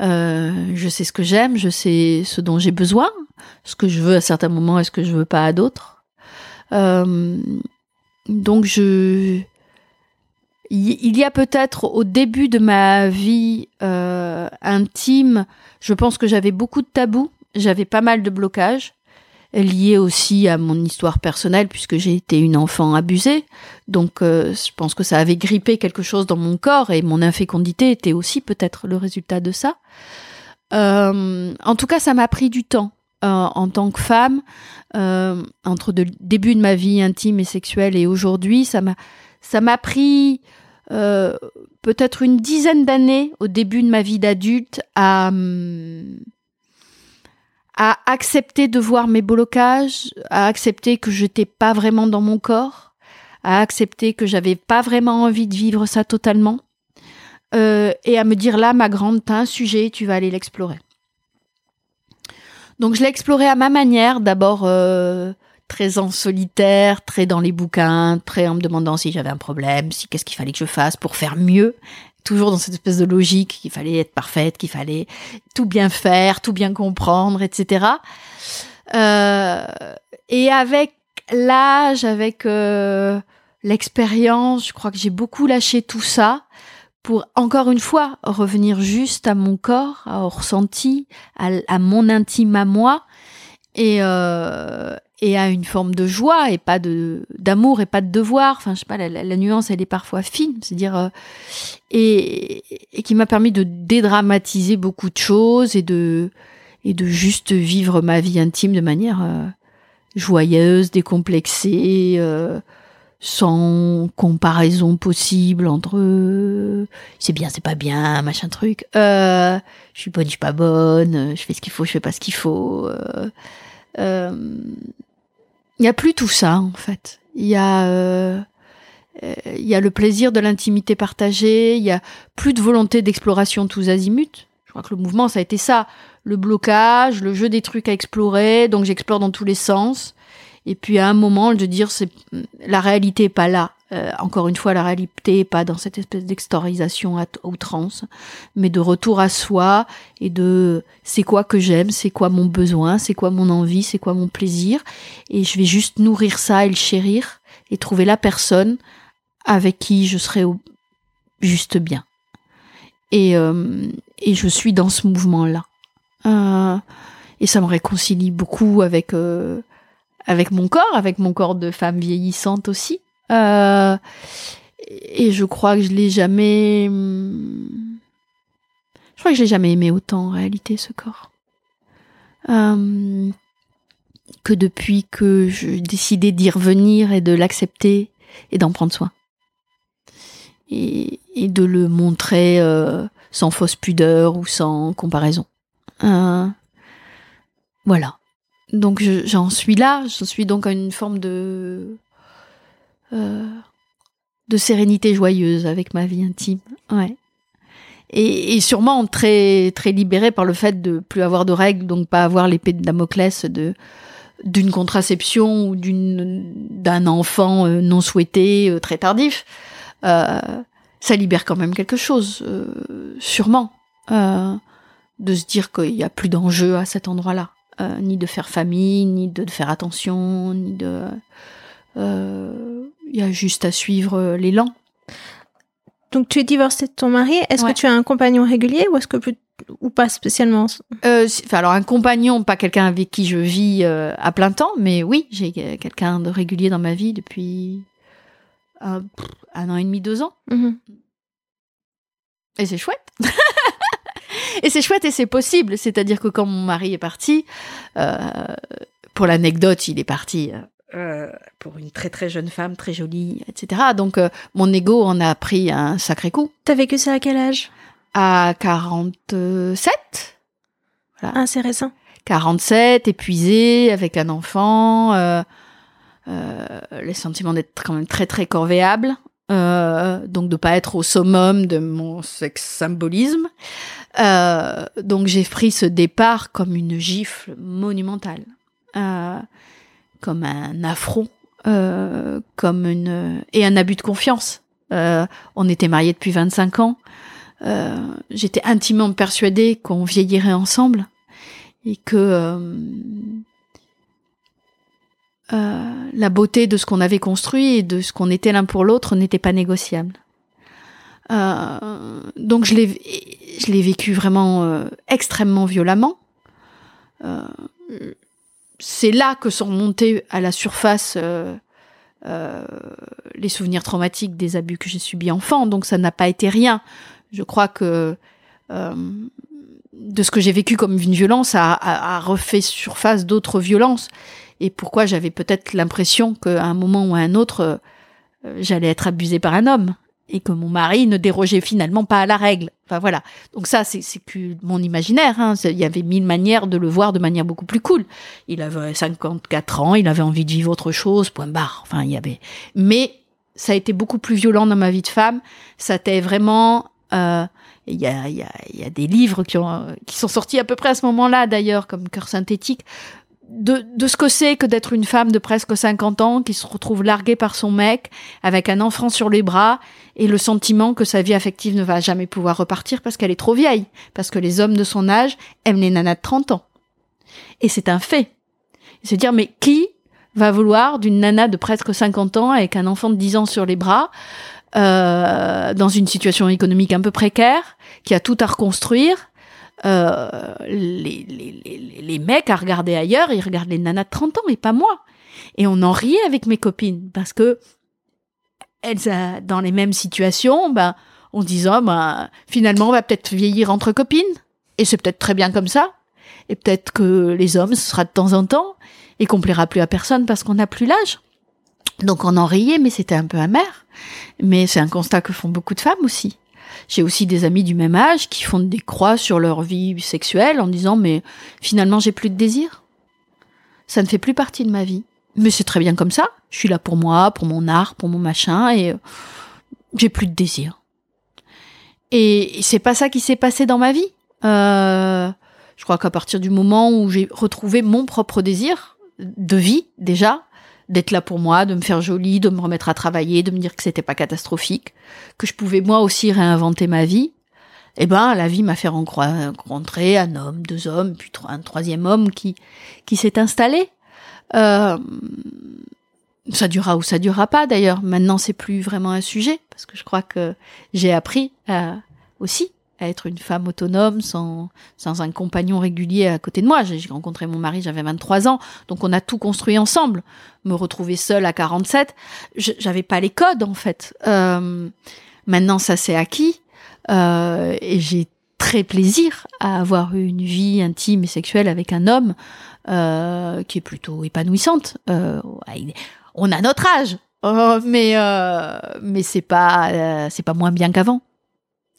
Euh, je sais ce que j'aime, je sais ce dont j'ai besoin, ce que je veux à certains moments et ce que je veux pas à d'autres. Euh, donc je, il y a peut-être au début de ma vie euh, intime, je pense que j'avais beaucoup de tabous, j'avais pas mal de blocages liés aussi à mon histoire personnelle puisque j'ai été une enfant abusée. Donc euh, je pense que ça avait grippé quelque chose dans mon corps et mon infécondité était aussi peut-être le résultat de ça. Euh, en tout cas, ça m'a pris du temps euh, en tant que femme entre le début de ma vie intime et sexuelle et aujourd'hui, ça m'a ça m'a pris peut-être une dizaine d'années au début de ma vie d'adulte à, hum, à accepter de voir mes blocages, à accepter que je n'étais pas vraiment dans mon corps, à accepter que j'avais pas vraiment envie de vivre ça totalement, euh, et à me dire là, ma grande, t'as un sujet, tu vas aller l'explorer. Donc je l'ai exploré à ma manière, d'abord euh, très en solitaire, très dans les bouquins, très en me demandant si j'avais un problème, si qu'est-ce qu'il fallait que je fasse pour faire mieux, toujours dans cette espèce de logique qu'il fallait être parfaite, qu'il fallait tout bien faire, tout bien comprendre, etc. Euh, et avec l'âge, avec euh, l'expérience, je crois que j'ai beaucoup lâché tout ça pour encore une fois revenir juste à mon corps, à au ressenti, à, mon intime à moi et euh, et à une forme de joie et pas de d'amour et pas de devoir. Enfin, je sais pas, la, nuance elle est parfois fine, c'est-à-dire euh, et, qui m'a permis de dédramatiser beaucoup de choses et de et de juste vivre ma vie intime de manière euh, joyeuse, décomplexée. Euh, sans comparaison possible entre c'est bien, c'est pas bien, machin truc. Je suis bonne, je suis pas bonne. Je fais ce qu'il faut, je fais pas ce qu'il faut. Euh, il y a plus tout ça en fait. Il y a euh, il y a le plaisir de l'intimité partagée. Il y a plus de volonté d'exploration tous azimuts. Je crois que le mouvement ça a été ça, le blocage, le jeu des trucs à explorer. Donc j'explore dans tous les sens. Et puis à un moment de dire c'est la réalité est pas là. Euh, encore une fois, la réalité pas dans cette espèce d'extorisation à outrance, mais de retour à soi et de c'est quoi que j'aime, c'est quoi mon besoin, c'est quoi mon envie, c'est quoi mon plaisir, et je vais juste nourrir ça et le chérir et trouver la personne avec qui je serai juste bien. Et, euh, et je suis dans ce mouvement-là. Euh, et ça me réconcilie beaucoup avec avec mon corps, avec mon corps de femme vieillissante aussi. Euh, et je crois que je l'ai jamais. Je crois que je l'ai jamais aimé autant en réalité ce corps. Euh, que depuis que j'ai décidé d'y revenir et de l'accepter et d'en prendre soin. Et, de le montrer euh, sans fausse pudeur ou sans comparaison. voilà donc j'en suis là, je suis donc à une forme de euh, de sérénité joyeuse avec ma vie intime, ouais. Et, sûrement très très libérée par le fait de plus avoir de règles, donc pas avoir l'épée de Damoclès de d'une contraception ou d'une d'un enfant euh, non souhaité euh, très tardif. Ça libère quand même quelque chose, sûrement, de se dire qu'il n'y a plus d'enjeu à cet endroit-là. Ni de faire famille, ni de, faire attention, ni de. Il euh, y a juste à suivre l'élan. Donc tu es divorcée de ton mari. Est-ce que tu as un compagnon régulier ou est-ce que ou pas spécialement? Euh, Alors un compagnon, pas quelqu'un avec qui je vis à plein temps, mais oui, j'ai quelqu'un de régulier dans ma vie depuis un an et demi, deux ans. Mm-hmm. Et c'est chouette. [LAUGHS] et c'est chouette et c'est possible. C'est-à-dire que quand mon mari est parti, euh, pour l'anecdote, il est parti euh, pour une très très jeune femme, très jolie, etc. Donc euh, mon ego en a pris un sacré coup. T'as vécu ça à quel âge? À 47. Voilà. Ah, c'est récent. 47, épuisé, avec un enfant, euh, euh, les sentiments d'être quand même très très corvéables, euh, donc de pas être au summum de mon sex symbolisme. Euh, donc j'ai pris ce départ comme une gifle monumentale, euh, comme un affront, euh, comme une et un abus de confiance. Euh, on était mariés depuis 25 ans. Euh, j'étais intimement persuadée qu'on vieillirait ensemble et que la beauté de ce qu'on avait construit et de ce qu'on était l'un pour l'autre n'était pas négociable. Euh, donc je l'ai, je l'ai vécu vraiment euh, extrêmement violemment. Euh, c'est là que sont montés à la surface les souvenirs traumatiques des abus que j'ai subis enfant. Donc ça n'a pas été rien. Je crois que de ce que j'ai vécu comme une violence a, a, a refait surface d'autres violences. Et pourquoi j'avais peut-être l'impression qu'à un moment ou à un autre, j'allais être abusée par un homme et que mon mari ne dérogeait finalement pas à la règle. Enfin voilà. Donc ça, c'est que mon imaginaire. Hein. Il y avait mille manières de le voir de manière beaucoup plus cool. Il avait 54 ans, il avait envie de vivre autre chose, point barre. Enfin, il y avait. Mais ça a été beaucoup plus violent dans ma vie de femme. Ça était vraiment. Euh, il y a des livres qui, ont, qui sont sortis à peu près à ce moment-là, d'ailleurs, comme Cœur synthétique, de, de ce que c'est que d'être une femme de presque 50 ans qui se retrouve larguée par son mec avec un enfant sur les bras et le sentiment que sa vie affective ne va jamais pouvoir repartir parce qu'elle est trop vieille, parce que les hommes de son âge aiment les nanas de 30 ans. Et c'est un fait. se dire, mais qui va vouloir d'une nana de presque 50 ans avec un enfant de 10 ans sur les bras, euh, dans une situation économique un peu précaire, qui a tout à reconstruire, euh, les, les, les, mecs à regarder ailleurs, ils regardent les nanas de 30 ans et pas moi. Et on en riait avec mes copines parce que elles, dans les mêmes situations, ben, on se disait, ben, finalement, on va peut-être vieillir entre copines. Et c'est peut-être très bien comme ça. Et peut-être que les hommes, ce sera de temps en temps et qu'on plaira plus à personne parce qu'on n'a plus l'âge. Donc on en riait, mais c'était un peu amer. Mais c'est un constat que font beaucoup de femmes aussi. J'ai aussi des amis du même âge qui font des croix sur leur vie sexuelle en disant mais finalement j'ai plus de désir. Ça ne fait plus partie de ma vie. Mais c'est très bien comme ça. Je suis là pour moi, pour mon art, pour mon machin et euh, j'ai plus de désir. Et c'est pas ça qui s'est passé dans ma vie. Euh, je crois qu'à partir du moment où j'ai retrouvé mon propre désir de vie déjà, d'être là pour moi, de me faire jolie, de me remettre à travailler, de me dire que c'était pas catastrophique, que je pouvais moi aussi réinventer ma vie. Eh ben, la vie m'a fait rencontrer un homme, deux hommes, puis un troisième homme qui qui s'est installé. Euh, ça durera ou ça durera pas d'ailleurs. Maintenant, c'est plus vraiment un sujet parce que je crois que j'ai appris euh, aussi à être une femme autonome sans, sans un compagnon régulier à côté de moi. J'ai rencontré mon mari, j'avais 23 ans, donc on a tout construit ensemble. Me retrouver seule à 47, j'avais pas les codes en fait. Euh, maintenant, ça s'est acquis euh, et j'ai très plaisir à avoir une vie intime et sexuelle avec un homme euh, qui est plutôt épanouissante. On a notre âge, mais mais c'est pas c'est pas moins bien qu'avant,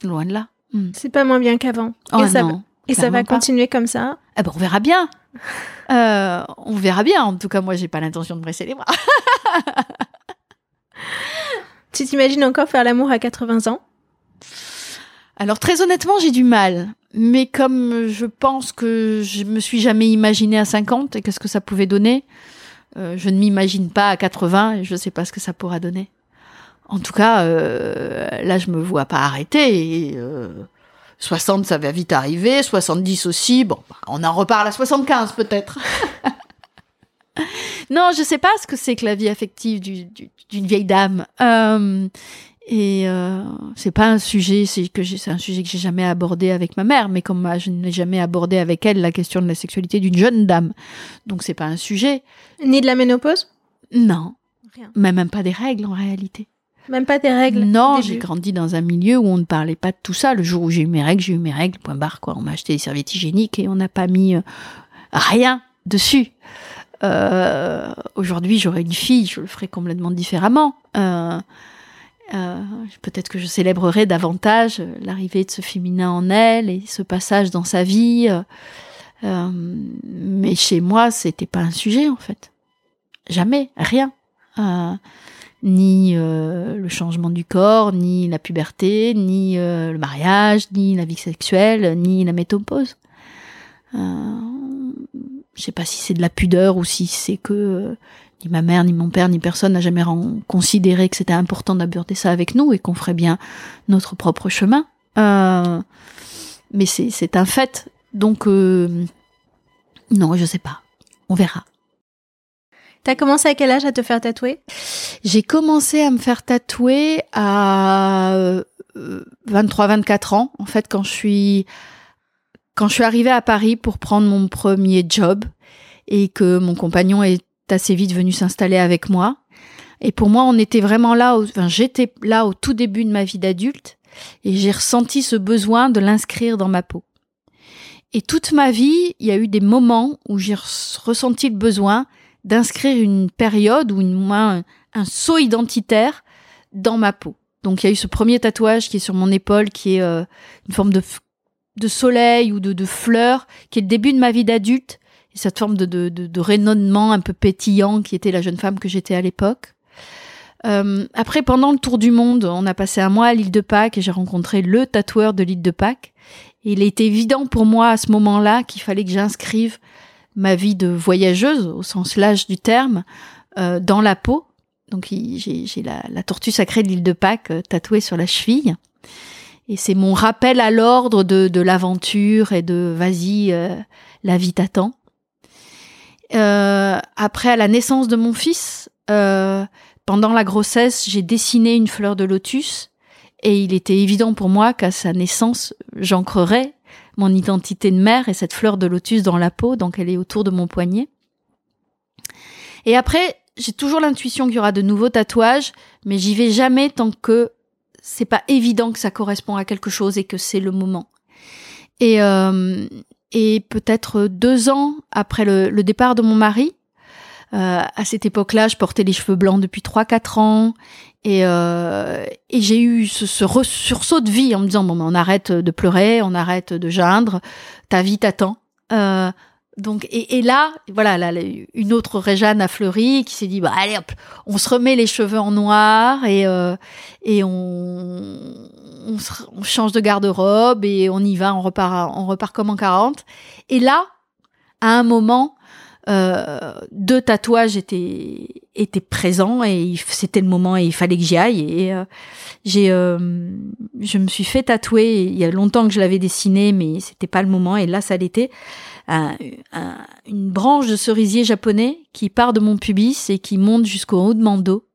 loin de là. Hmm. C'est pas moins bien qu'avant. Oh et ça, non, et ça va pas. continuer comme ça. Ah ben on verra bien. [LAUGHS] Euh, on verra bien. En tout cas, moi, j'ai pas l'intention de bresser les bras. [LAUGHS] tu t'imagines encore faire l'amour à 80 ans? Alors très honnêtement, j'ai du mal. Mais comme je pense que je me suis jamais imaginée à 50 et qu'est-ce que ça pouvait donner, euh, je ne m'imagine pas à 80 et je ne sais pas ce que ça pourra donner. En tout cas, euh, là, je me vois pas arrêter. Et, euh, 60, ça va vite arriver. 70 aussi. Bon, bah, on en reparle à 75 peut-être. [LAUGHS] non, je sais pas ce que c'est que la vie affective du- du- d'une vieille dame. Euh, et euh, c'est pas un sujet, c'est que c'est un sujet que j'ai jamais abordé avec ma mère, mais comme euh, je n'ai jamais abordé avec elle la question de la sexualité d'une jeune dame, donc c'est pas un sujet. Ni de la ménopause? Non, Rien. mais même pas des règles en réalité. Même pas des règles Non, j'ai grandi dans un milieu où on ne parlait pas de tout ça. Le jour où j'ai eu mes règles, j'ai eu mes règles, point barre, quoi. On m'a acheté des serviettes hygiéniques et on n'a pas mis euh, rien dessus. Euh, Aujourd'hui, j'aurais une fille, je le ferais complètement différemment. Euh, Peut-être que je célébrerai davantage l'arrivée de ce féminin en elle et ce passage dans sa vie. mais chez moi, c'était pas un sujet, en fait. Jamais, rien. Ni euh, le changement du corps, ni la puberté, ni euh, le mariage, ni la vie sexuelle, ni la métopause. Euh, je sais pas si c'est de la pudeur ou si c'est que euh, ni ma mère, ni mon père, ni personne n'a jamais considéré que c'était important d'aborder ça avec nous et qu'on ferait bien notre propre chemin. Euh, mais c'est c'est un fait. Donc euh, non, je sais pas. On verra. T'as commencé à quel âge à te faire tatouer? J'ai commencé à me faire tatouer à euh, 23-24 ans, en fait, quand je suis quand je suis arrivée à Paris pour prendre mon premier job et que mon compagnon est assez vite venu s'installer avec moi. Et pour moi, on était vraiment là, enfin, j'étais là au tout début de ma vie d'adulte et j'ai ressenti ce besoin de l'inscrire dans ma peau. Et toute ma vie, il y a eu des moments où j'ai res- ressenti le besoin d'inscrire une période ou une, moins un saut identitaire dans ma peau. Donc il y a eu ce premier tatouage qui est sur mon épaule, qui est euh, une forme de, de soleil ou de, de fleur, qui est le début de ma vie d'adulte, et cette forme de, de, de, rayonnement un peu pétillant qui était la jeune femme que j'étais à l'époque. Euh, après, pendant le tour du monde, on a passé un mois à l'île de Pâques et j'ai rencontré le tatoueur de l'île de Pâques. Et il était évident pour moi à ce moment-là qu'il fallait que j'inscrive ma vie de voyageuse, au sens large du terme, euh, dans la peau. Donc j'ai la, la, tortue sacrée de l'île de Pâques euh, tatouée sur la cheville. Et c'est mon rappel à l'ordre de, de l'aventure et de vas-y, euh, la vie t'attend. Euh, après, à la naissance de mon fils, euh, pendant la grossesse, j'ai dessiné une fleur de lotus et il était évident pour moi qu'à sa naissance, j'ancrerais mon identité de mère et cette fleur de lotus dans la peau, donc elle est autour de mon poignet. Et après, j'ai toujours l'intuition qu'il y aura de nouveaux tatouages, mais j'y vais jamais tant que c'est pas évident que ça correspond à quelque chose et que c'est le moment. Et, euh, et peut-être deux ans après le, départ de mon mari, euh, à cette époque-là, je portais les cheveux blancs depuis trois quatre ans et, euh, et j'ai eu ce, ce sursaut de vie en me disant bon, on arrête de pleurer, on arrête de geindre, ta vie t'attend. Euh, donc et, et, là, voilà, là, une autre Réjeanne a fleuri qui s'est dit bah allez hop, on se remet les cheveux en noir et euh, et on on, se, on, change de garde-robe et on y va, on repart on repart comme en 40. Et là, à un moment, euh, deux tatouages étaient étaient présents et c'était le moment et il fallait que j'y aille. Et euh, j'ai euh, je me suis fait tatouer il y a longtemps que je l'avais dessiné mais c'était pas le moment et là ça l'était. Un, une branche de cerisier japonais qui part de mon pubis et qui monte jusqu'au haut de mon dos.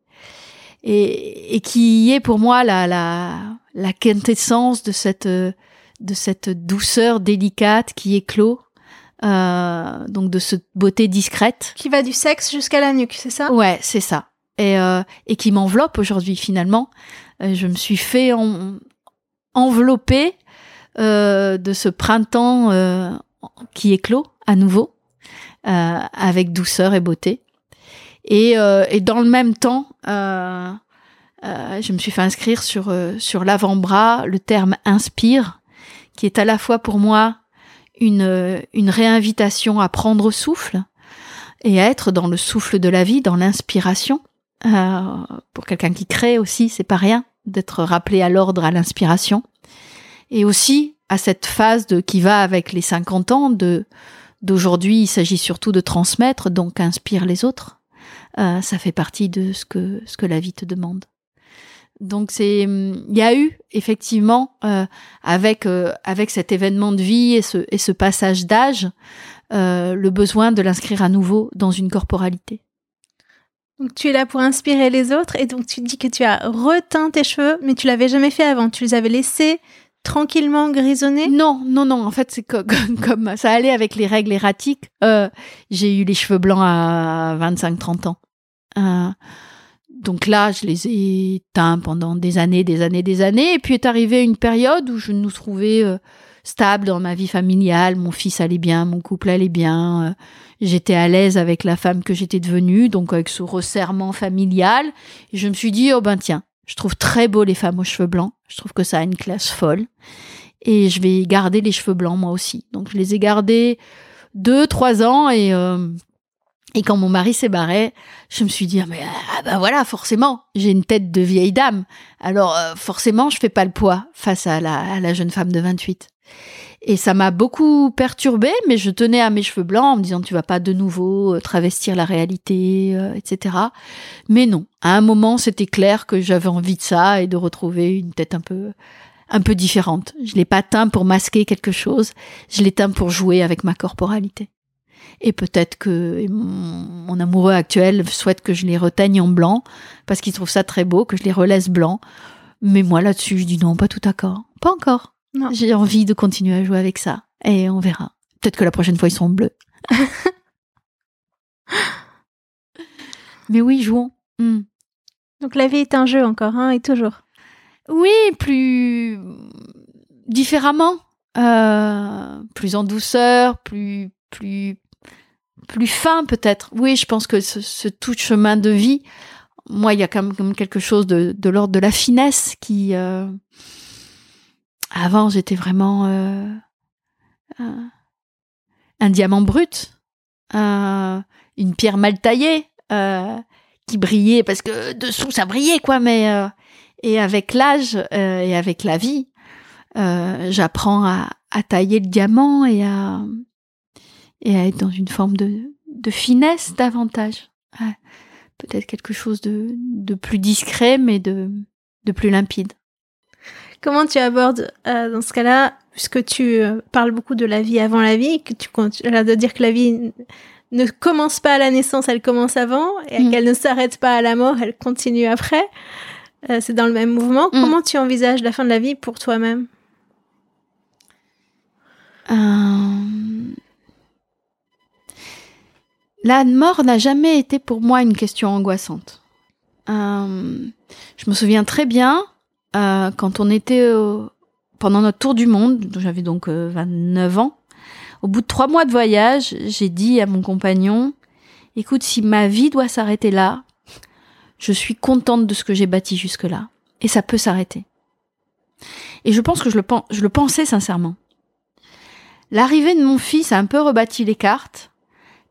Et, et qui est pour moi la la la quintessence de cette de cette douceur délicate qui éclot. euh, donc de cette beauté discrète. Qui va du sexe jusqu'à la nuque, c'est ça? Ouais, c'est ça. Et, euh, et qui m'enveloppe aujourd'hui finalement. Euh, je me suis fait en, envelopper euh, de ce printemps euh, qui éclot à nouveau, euh, avec douceur et beauté. Et, et dans le même temps, je me suis fait inscrire sur, sur l'avant-bras le terme inspire, qui est à la fois pour moi une, une réinvitation à prendre souffle et à être dans le souffle de la vie, dans l'inspiration. Euh, pour quelqu'un qui crée aussi, c'est pas rien d'être rappelé à l'ordre, à l'inspiration. Et aussi à cette phase de, qui va avec les 50 ans de d'aujourd'hui, il s'agit surtout de transmettre, donc inspire les autres. Euh, ça fait partie de ce que ce que la vie te demande. Donc c'est, il y a eu effectivement euh, avec euh, avec cet événement de vie et ce et ce passage d'âge, euh, le besoin de l'inscrire à nouveau dans une corporalité. Donc tu es là pour inspirer les autres et donc tu dis que tu as reteint tes cheveux, mais tu l'avais jamais fait avant. Tu les avais laissés tranquillement grisonner Non, non, non. En fait, c'est [LAUGHS] comme, comme, ça allait avec les règles erratiques. Euh, j'ai eu les cheveux blancs à 25-30 ans. Euh, donc là, je les ai teints pendant des années, des années, des années. Et puis est arrivée une période où je nous trouvais euh, stable dans ma vie familiale. Mon fils allait bien, mon couple allait bien. Euh, j'étais à l'aise avec la femme que j'étais devenue, donc avec ce resserrement familial. Et je me suis dit, oh ben tiens, je trouve très beau les femmes aux cheveux blancs. Je trouve que ça a une classe folle. Et je vais garder les cheveux blancs moi aussi. Donc je les ai gardés deux, trois ans et euh, et quand mon mari s'est barré, je me suis dit ah, mais ah ben voilà forcément j'ai une tête de vieille dame. Alors euh, forcément je fais pas le poids face à la, à la jeune femme de 28. Et ça m'a beaucoup perturbée, mais je tenais à mes cheveux blancs en me disant tu vas pas de nouveau euh, travestir la réalité, euh, etc. Mais non, à un moment c'était clair que j'avais envie de ça et de retrouver une tête un peu un peu différente. Je l'ai pas teint pour masquer quelque chose, je l'ai teint pour jouer avec ma corporalité. Et peut-être que mon, amoureux actuel souhaite que je les reteigne en blanc parce qu'il trouve ça très beau, que je les relaisse blanc. Mais moi là-dessus, je dis non, pas tout d'accord. Pas encore. J'ai envie de continuer à jouer avec ça. Et on verra. Peut-être que la prochaine fois, ils seront bleus. [LAUGHS] Mais oui, jouons. Hmm. Donc la vie est un jeu encore, hein, et toujours. Oui, plus différemment, euh, plus en douceur, plus plus plus fin peut-être. Oui, je pense que ce, tout chemin de vie moi, il y a quand même quelque chose de, l'ordre de la finesse qui. Euh, avant, j'étais vraiment euh, un, diamant brut, une pierre mal taillée euh, qui brillait parce que dessous ça brillait quoi. Mais et avec l'âge et avec la vie, j'apprends à, tailler le diamant et à et à être dans une forme de, de finesse davantage. Ouais peut-être quelque chose de, de, plus discret, mais de, de plus limpide. Comment tu abordes euh, dans ce cas-là, puisque tu euh, parles beaucoup de la vie avant la vie, que tu de dire que la vie ne commence pas à la naissance, elle commence avant, et mm. qu'elle ne s'arrête pas à la mort, elle continue après. Euh, c'est dans le même mouvement. Mm. Comment tu envisages la fin de la vie pour toi-même? La mort n'a jamais été pour moi une question angoissante. Euh, je me souviens très bien euh, quand on était pendant notre tour du monde, j'avais donc 29 euh, ans. Au bout de trois mois de voyage, j'ai dit à mon compagnon "Écoute, si ma vie doit s'arrêter là, je suis contente de ce que j'ai bâti jusque-là, et ça peut s'arrêter." Et je pense que je le pensais sincèrement. L'arrivée de mon fils a un peu rebâti les cartes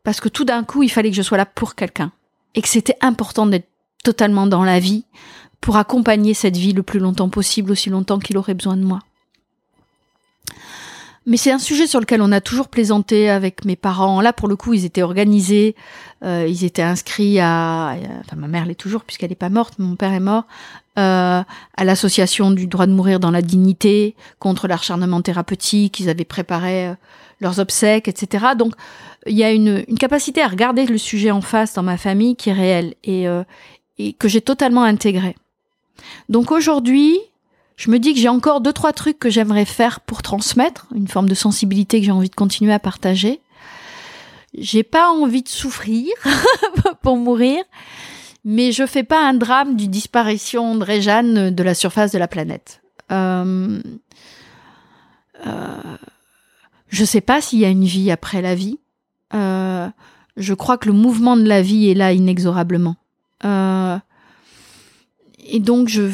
parce que tout d'un coup, il fallait que je sois là pour quelqu'un et que c'était important d'être totalement dans la vie pour accompagner cette vie le plus longtemps possible, aussi longtemps qu'il aurait besoin de moi. Mais c'est un sujet sur lequel on a toujours plaisanté avec mes parents. Là, pour le coup, ils étaient organisés, euh, ils étaient inscrits à, enfin ma mère l'est toujours puisqu'elle n'est pas morte, mon père est mort, euh, à l'association du droit de mourir dans la dignité contre l'acharnement thérapeutique. Ils avaient préparé euh, leurs obsèques, etc. Donc il y a une, une, capacité à regarder le sujet en face dans ma famille qui est réelle et, euh, et que j'ai totalement intégré. Donc aujourd'hui, je me dis que j'ai encore deux trois trucs que j'aimerais faire pour transmettre, une forme de sensibilité que j'ai envie de continuer à partager. J'ai pas envie de souffrir [LAUGHS] pour mourir, mais je fais pas un drame d'une disparition de Réjeanne de la surface de la planète. Euh, euh, je sais pas s'il y a une vie après la vie. Euh, je crois que le mouvement de la vie est là inexorablement. Euh, et donc, je,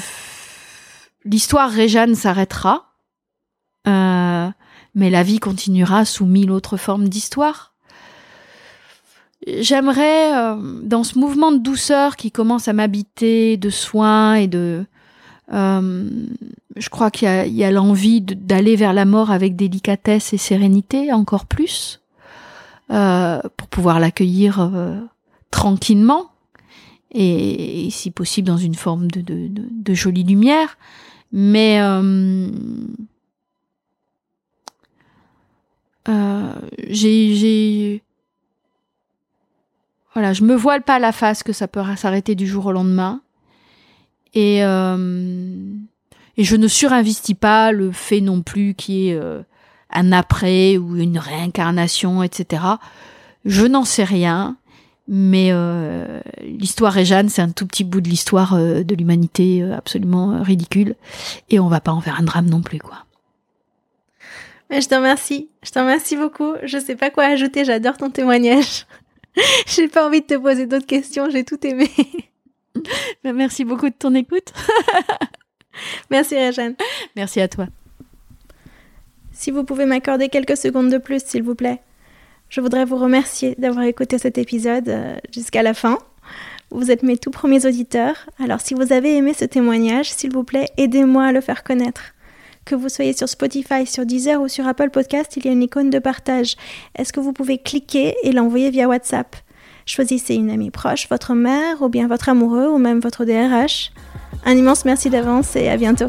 l'histoire Réjeanne s'arrêtera, euh, mais la vie continuera sous mille autres formes d'histoire. J'aimerais, euh, dans ce mouvement de douceur qui commence à m'habiter, de soins et de, euh, je crois qu'il y a, l'envie d'aller vers la mort avec délicatesse et sérénité encore plus. Euh, pour pouvoir l'accueillir tranquillement et, si possible dans une forme de, de, jolie lumière. Mais j'ai voilà, je me voile pas la face que ça peut s'arrêter du jour au lendemain. Et, euh, et je ne surinvestis pas le fait non plus qui est euh, un après ou une réincarnation, etc. Je n'en sais rien, mais euh, l'histoire Réjeanne, c'est un tout petit bout de l'histoire euh, de l'humanité euh, absolument ridicule, et on va pas en faire un drame non plus, quoi. Mais je t'en remercie, je t'en remercie beaucoup. Je sais pas quoi ajouter, j'adore ton témoignage. [LAUGHS] j'ai pas envie de te poser d'autres questions, j'ai tout aimé. [LAUGHS] merci beaucoup de ton écoute. [LAUGHS] merci Réjeanne. Merci à toi. Si vous pouvez m'accorder quelques secondes de plus, s'il vous plaît. Je voudrais vous remercier d'avoir écouté cet épisode euh, jusqu'à la fin. Vous êtes mes tout premiers auditeurs, alors si vous avez aimé ce témoignage, s'il vous plaît, aidez-moi à le faire connaître. Que vous soyez sur Spotify, sur Deezer ou sur Apple Podcast, il y a une icône de partage. Est-ce que vous pouvez cliquer et l'envoyer via WhatsApp? Choisissez une amie proche, votre mère ou bien votre amoureux ou même votre DRH. Un immense merci d'avance et à bientôt.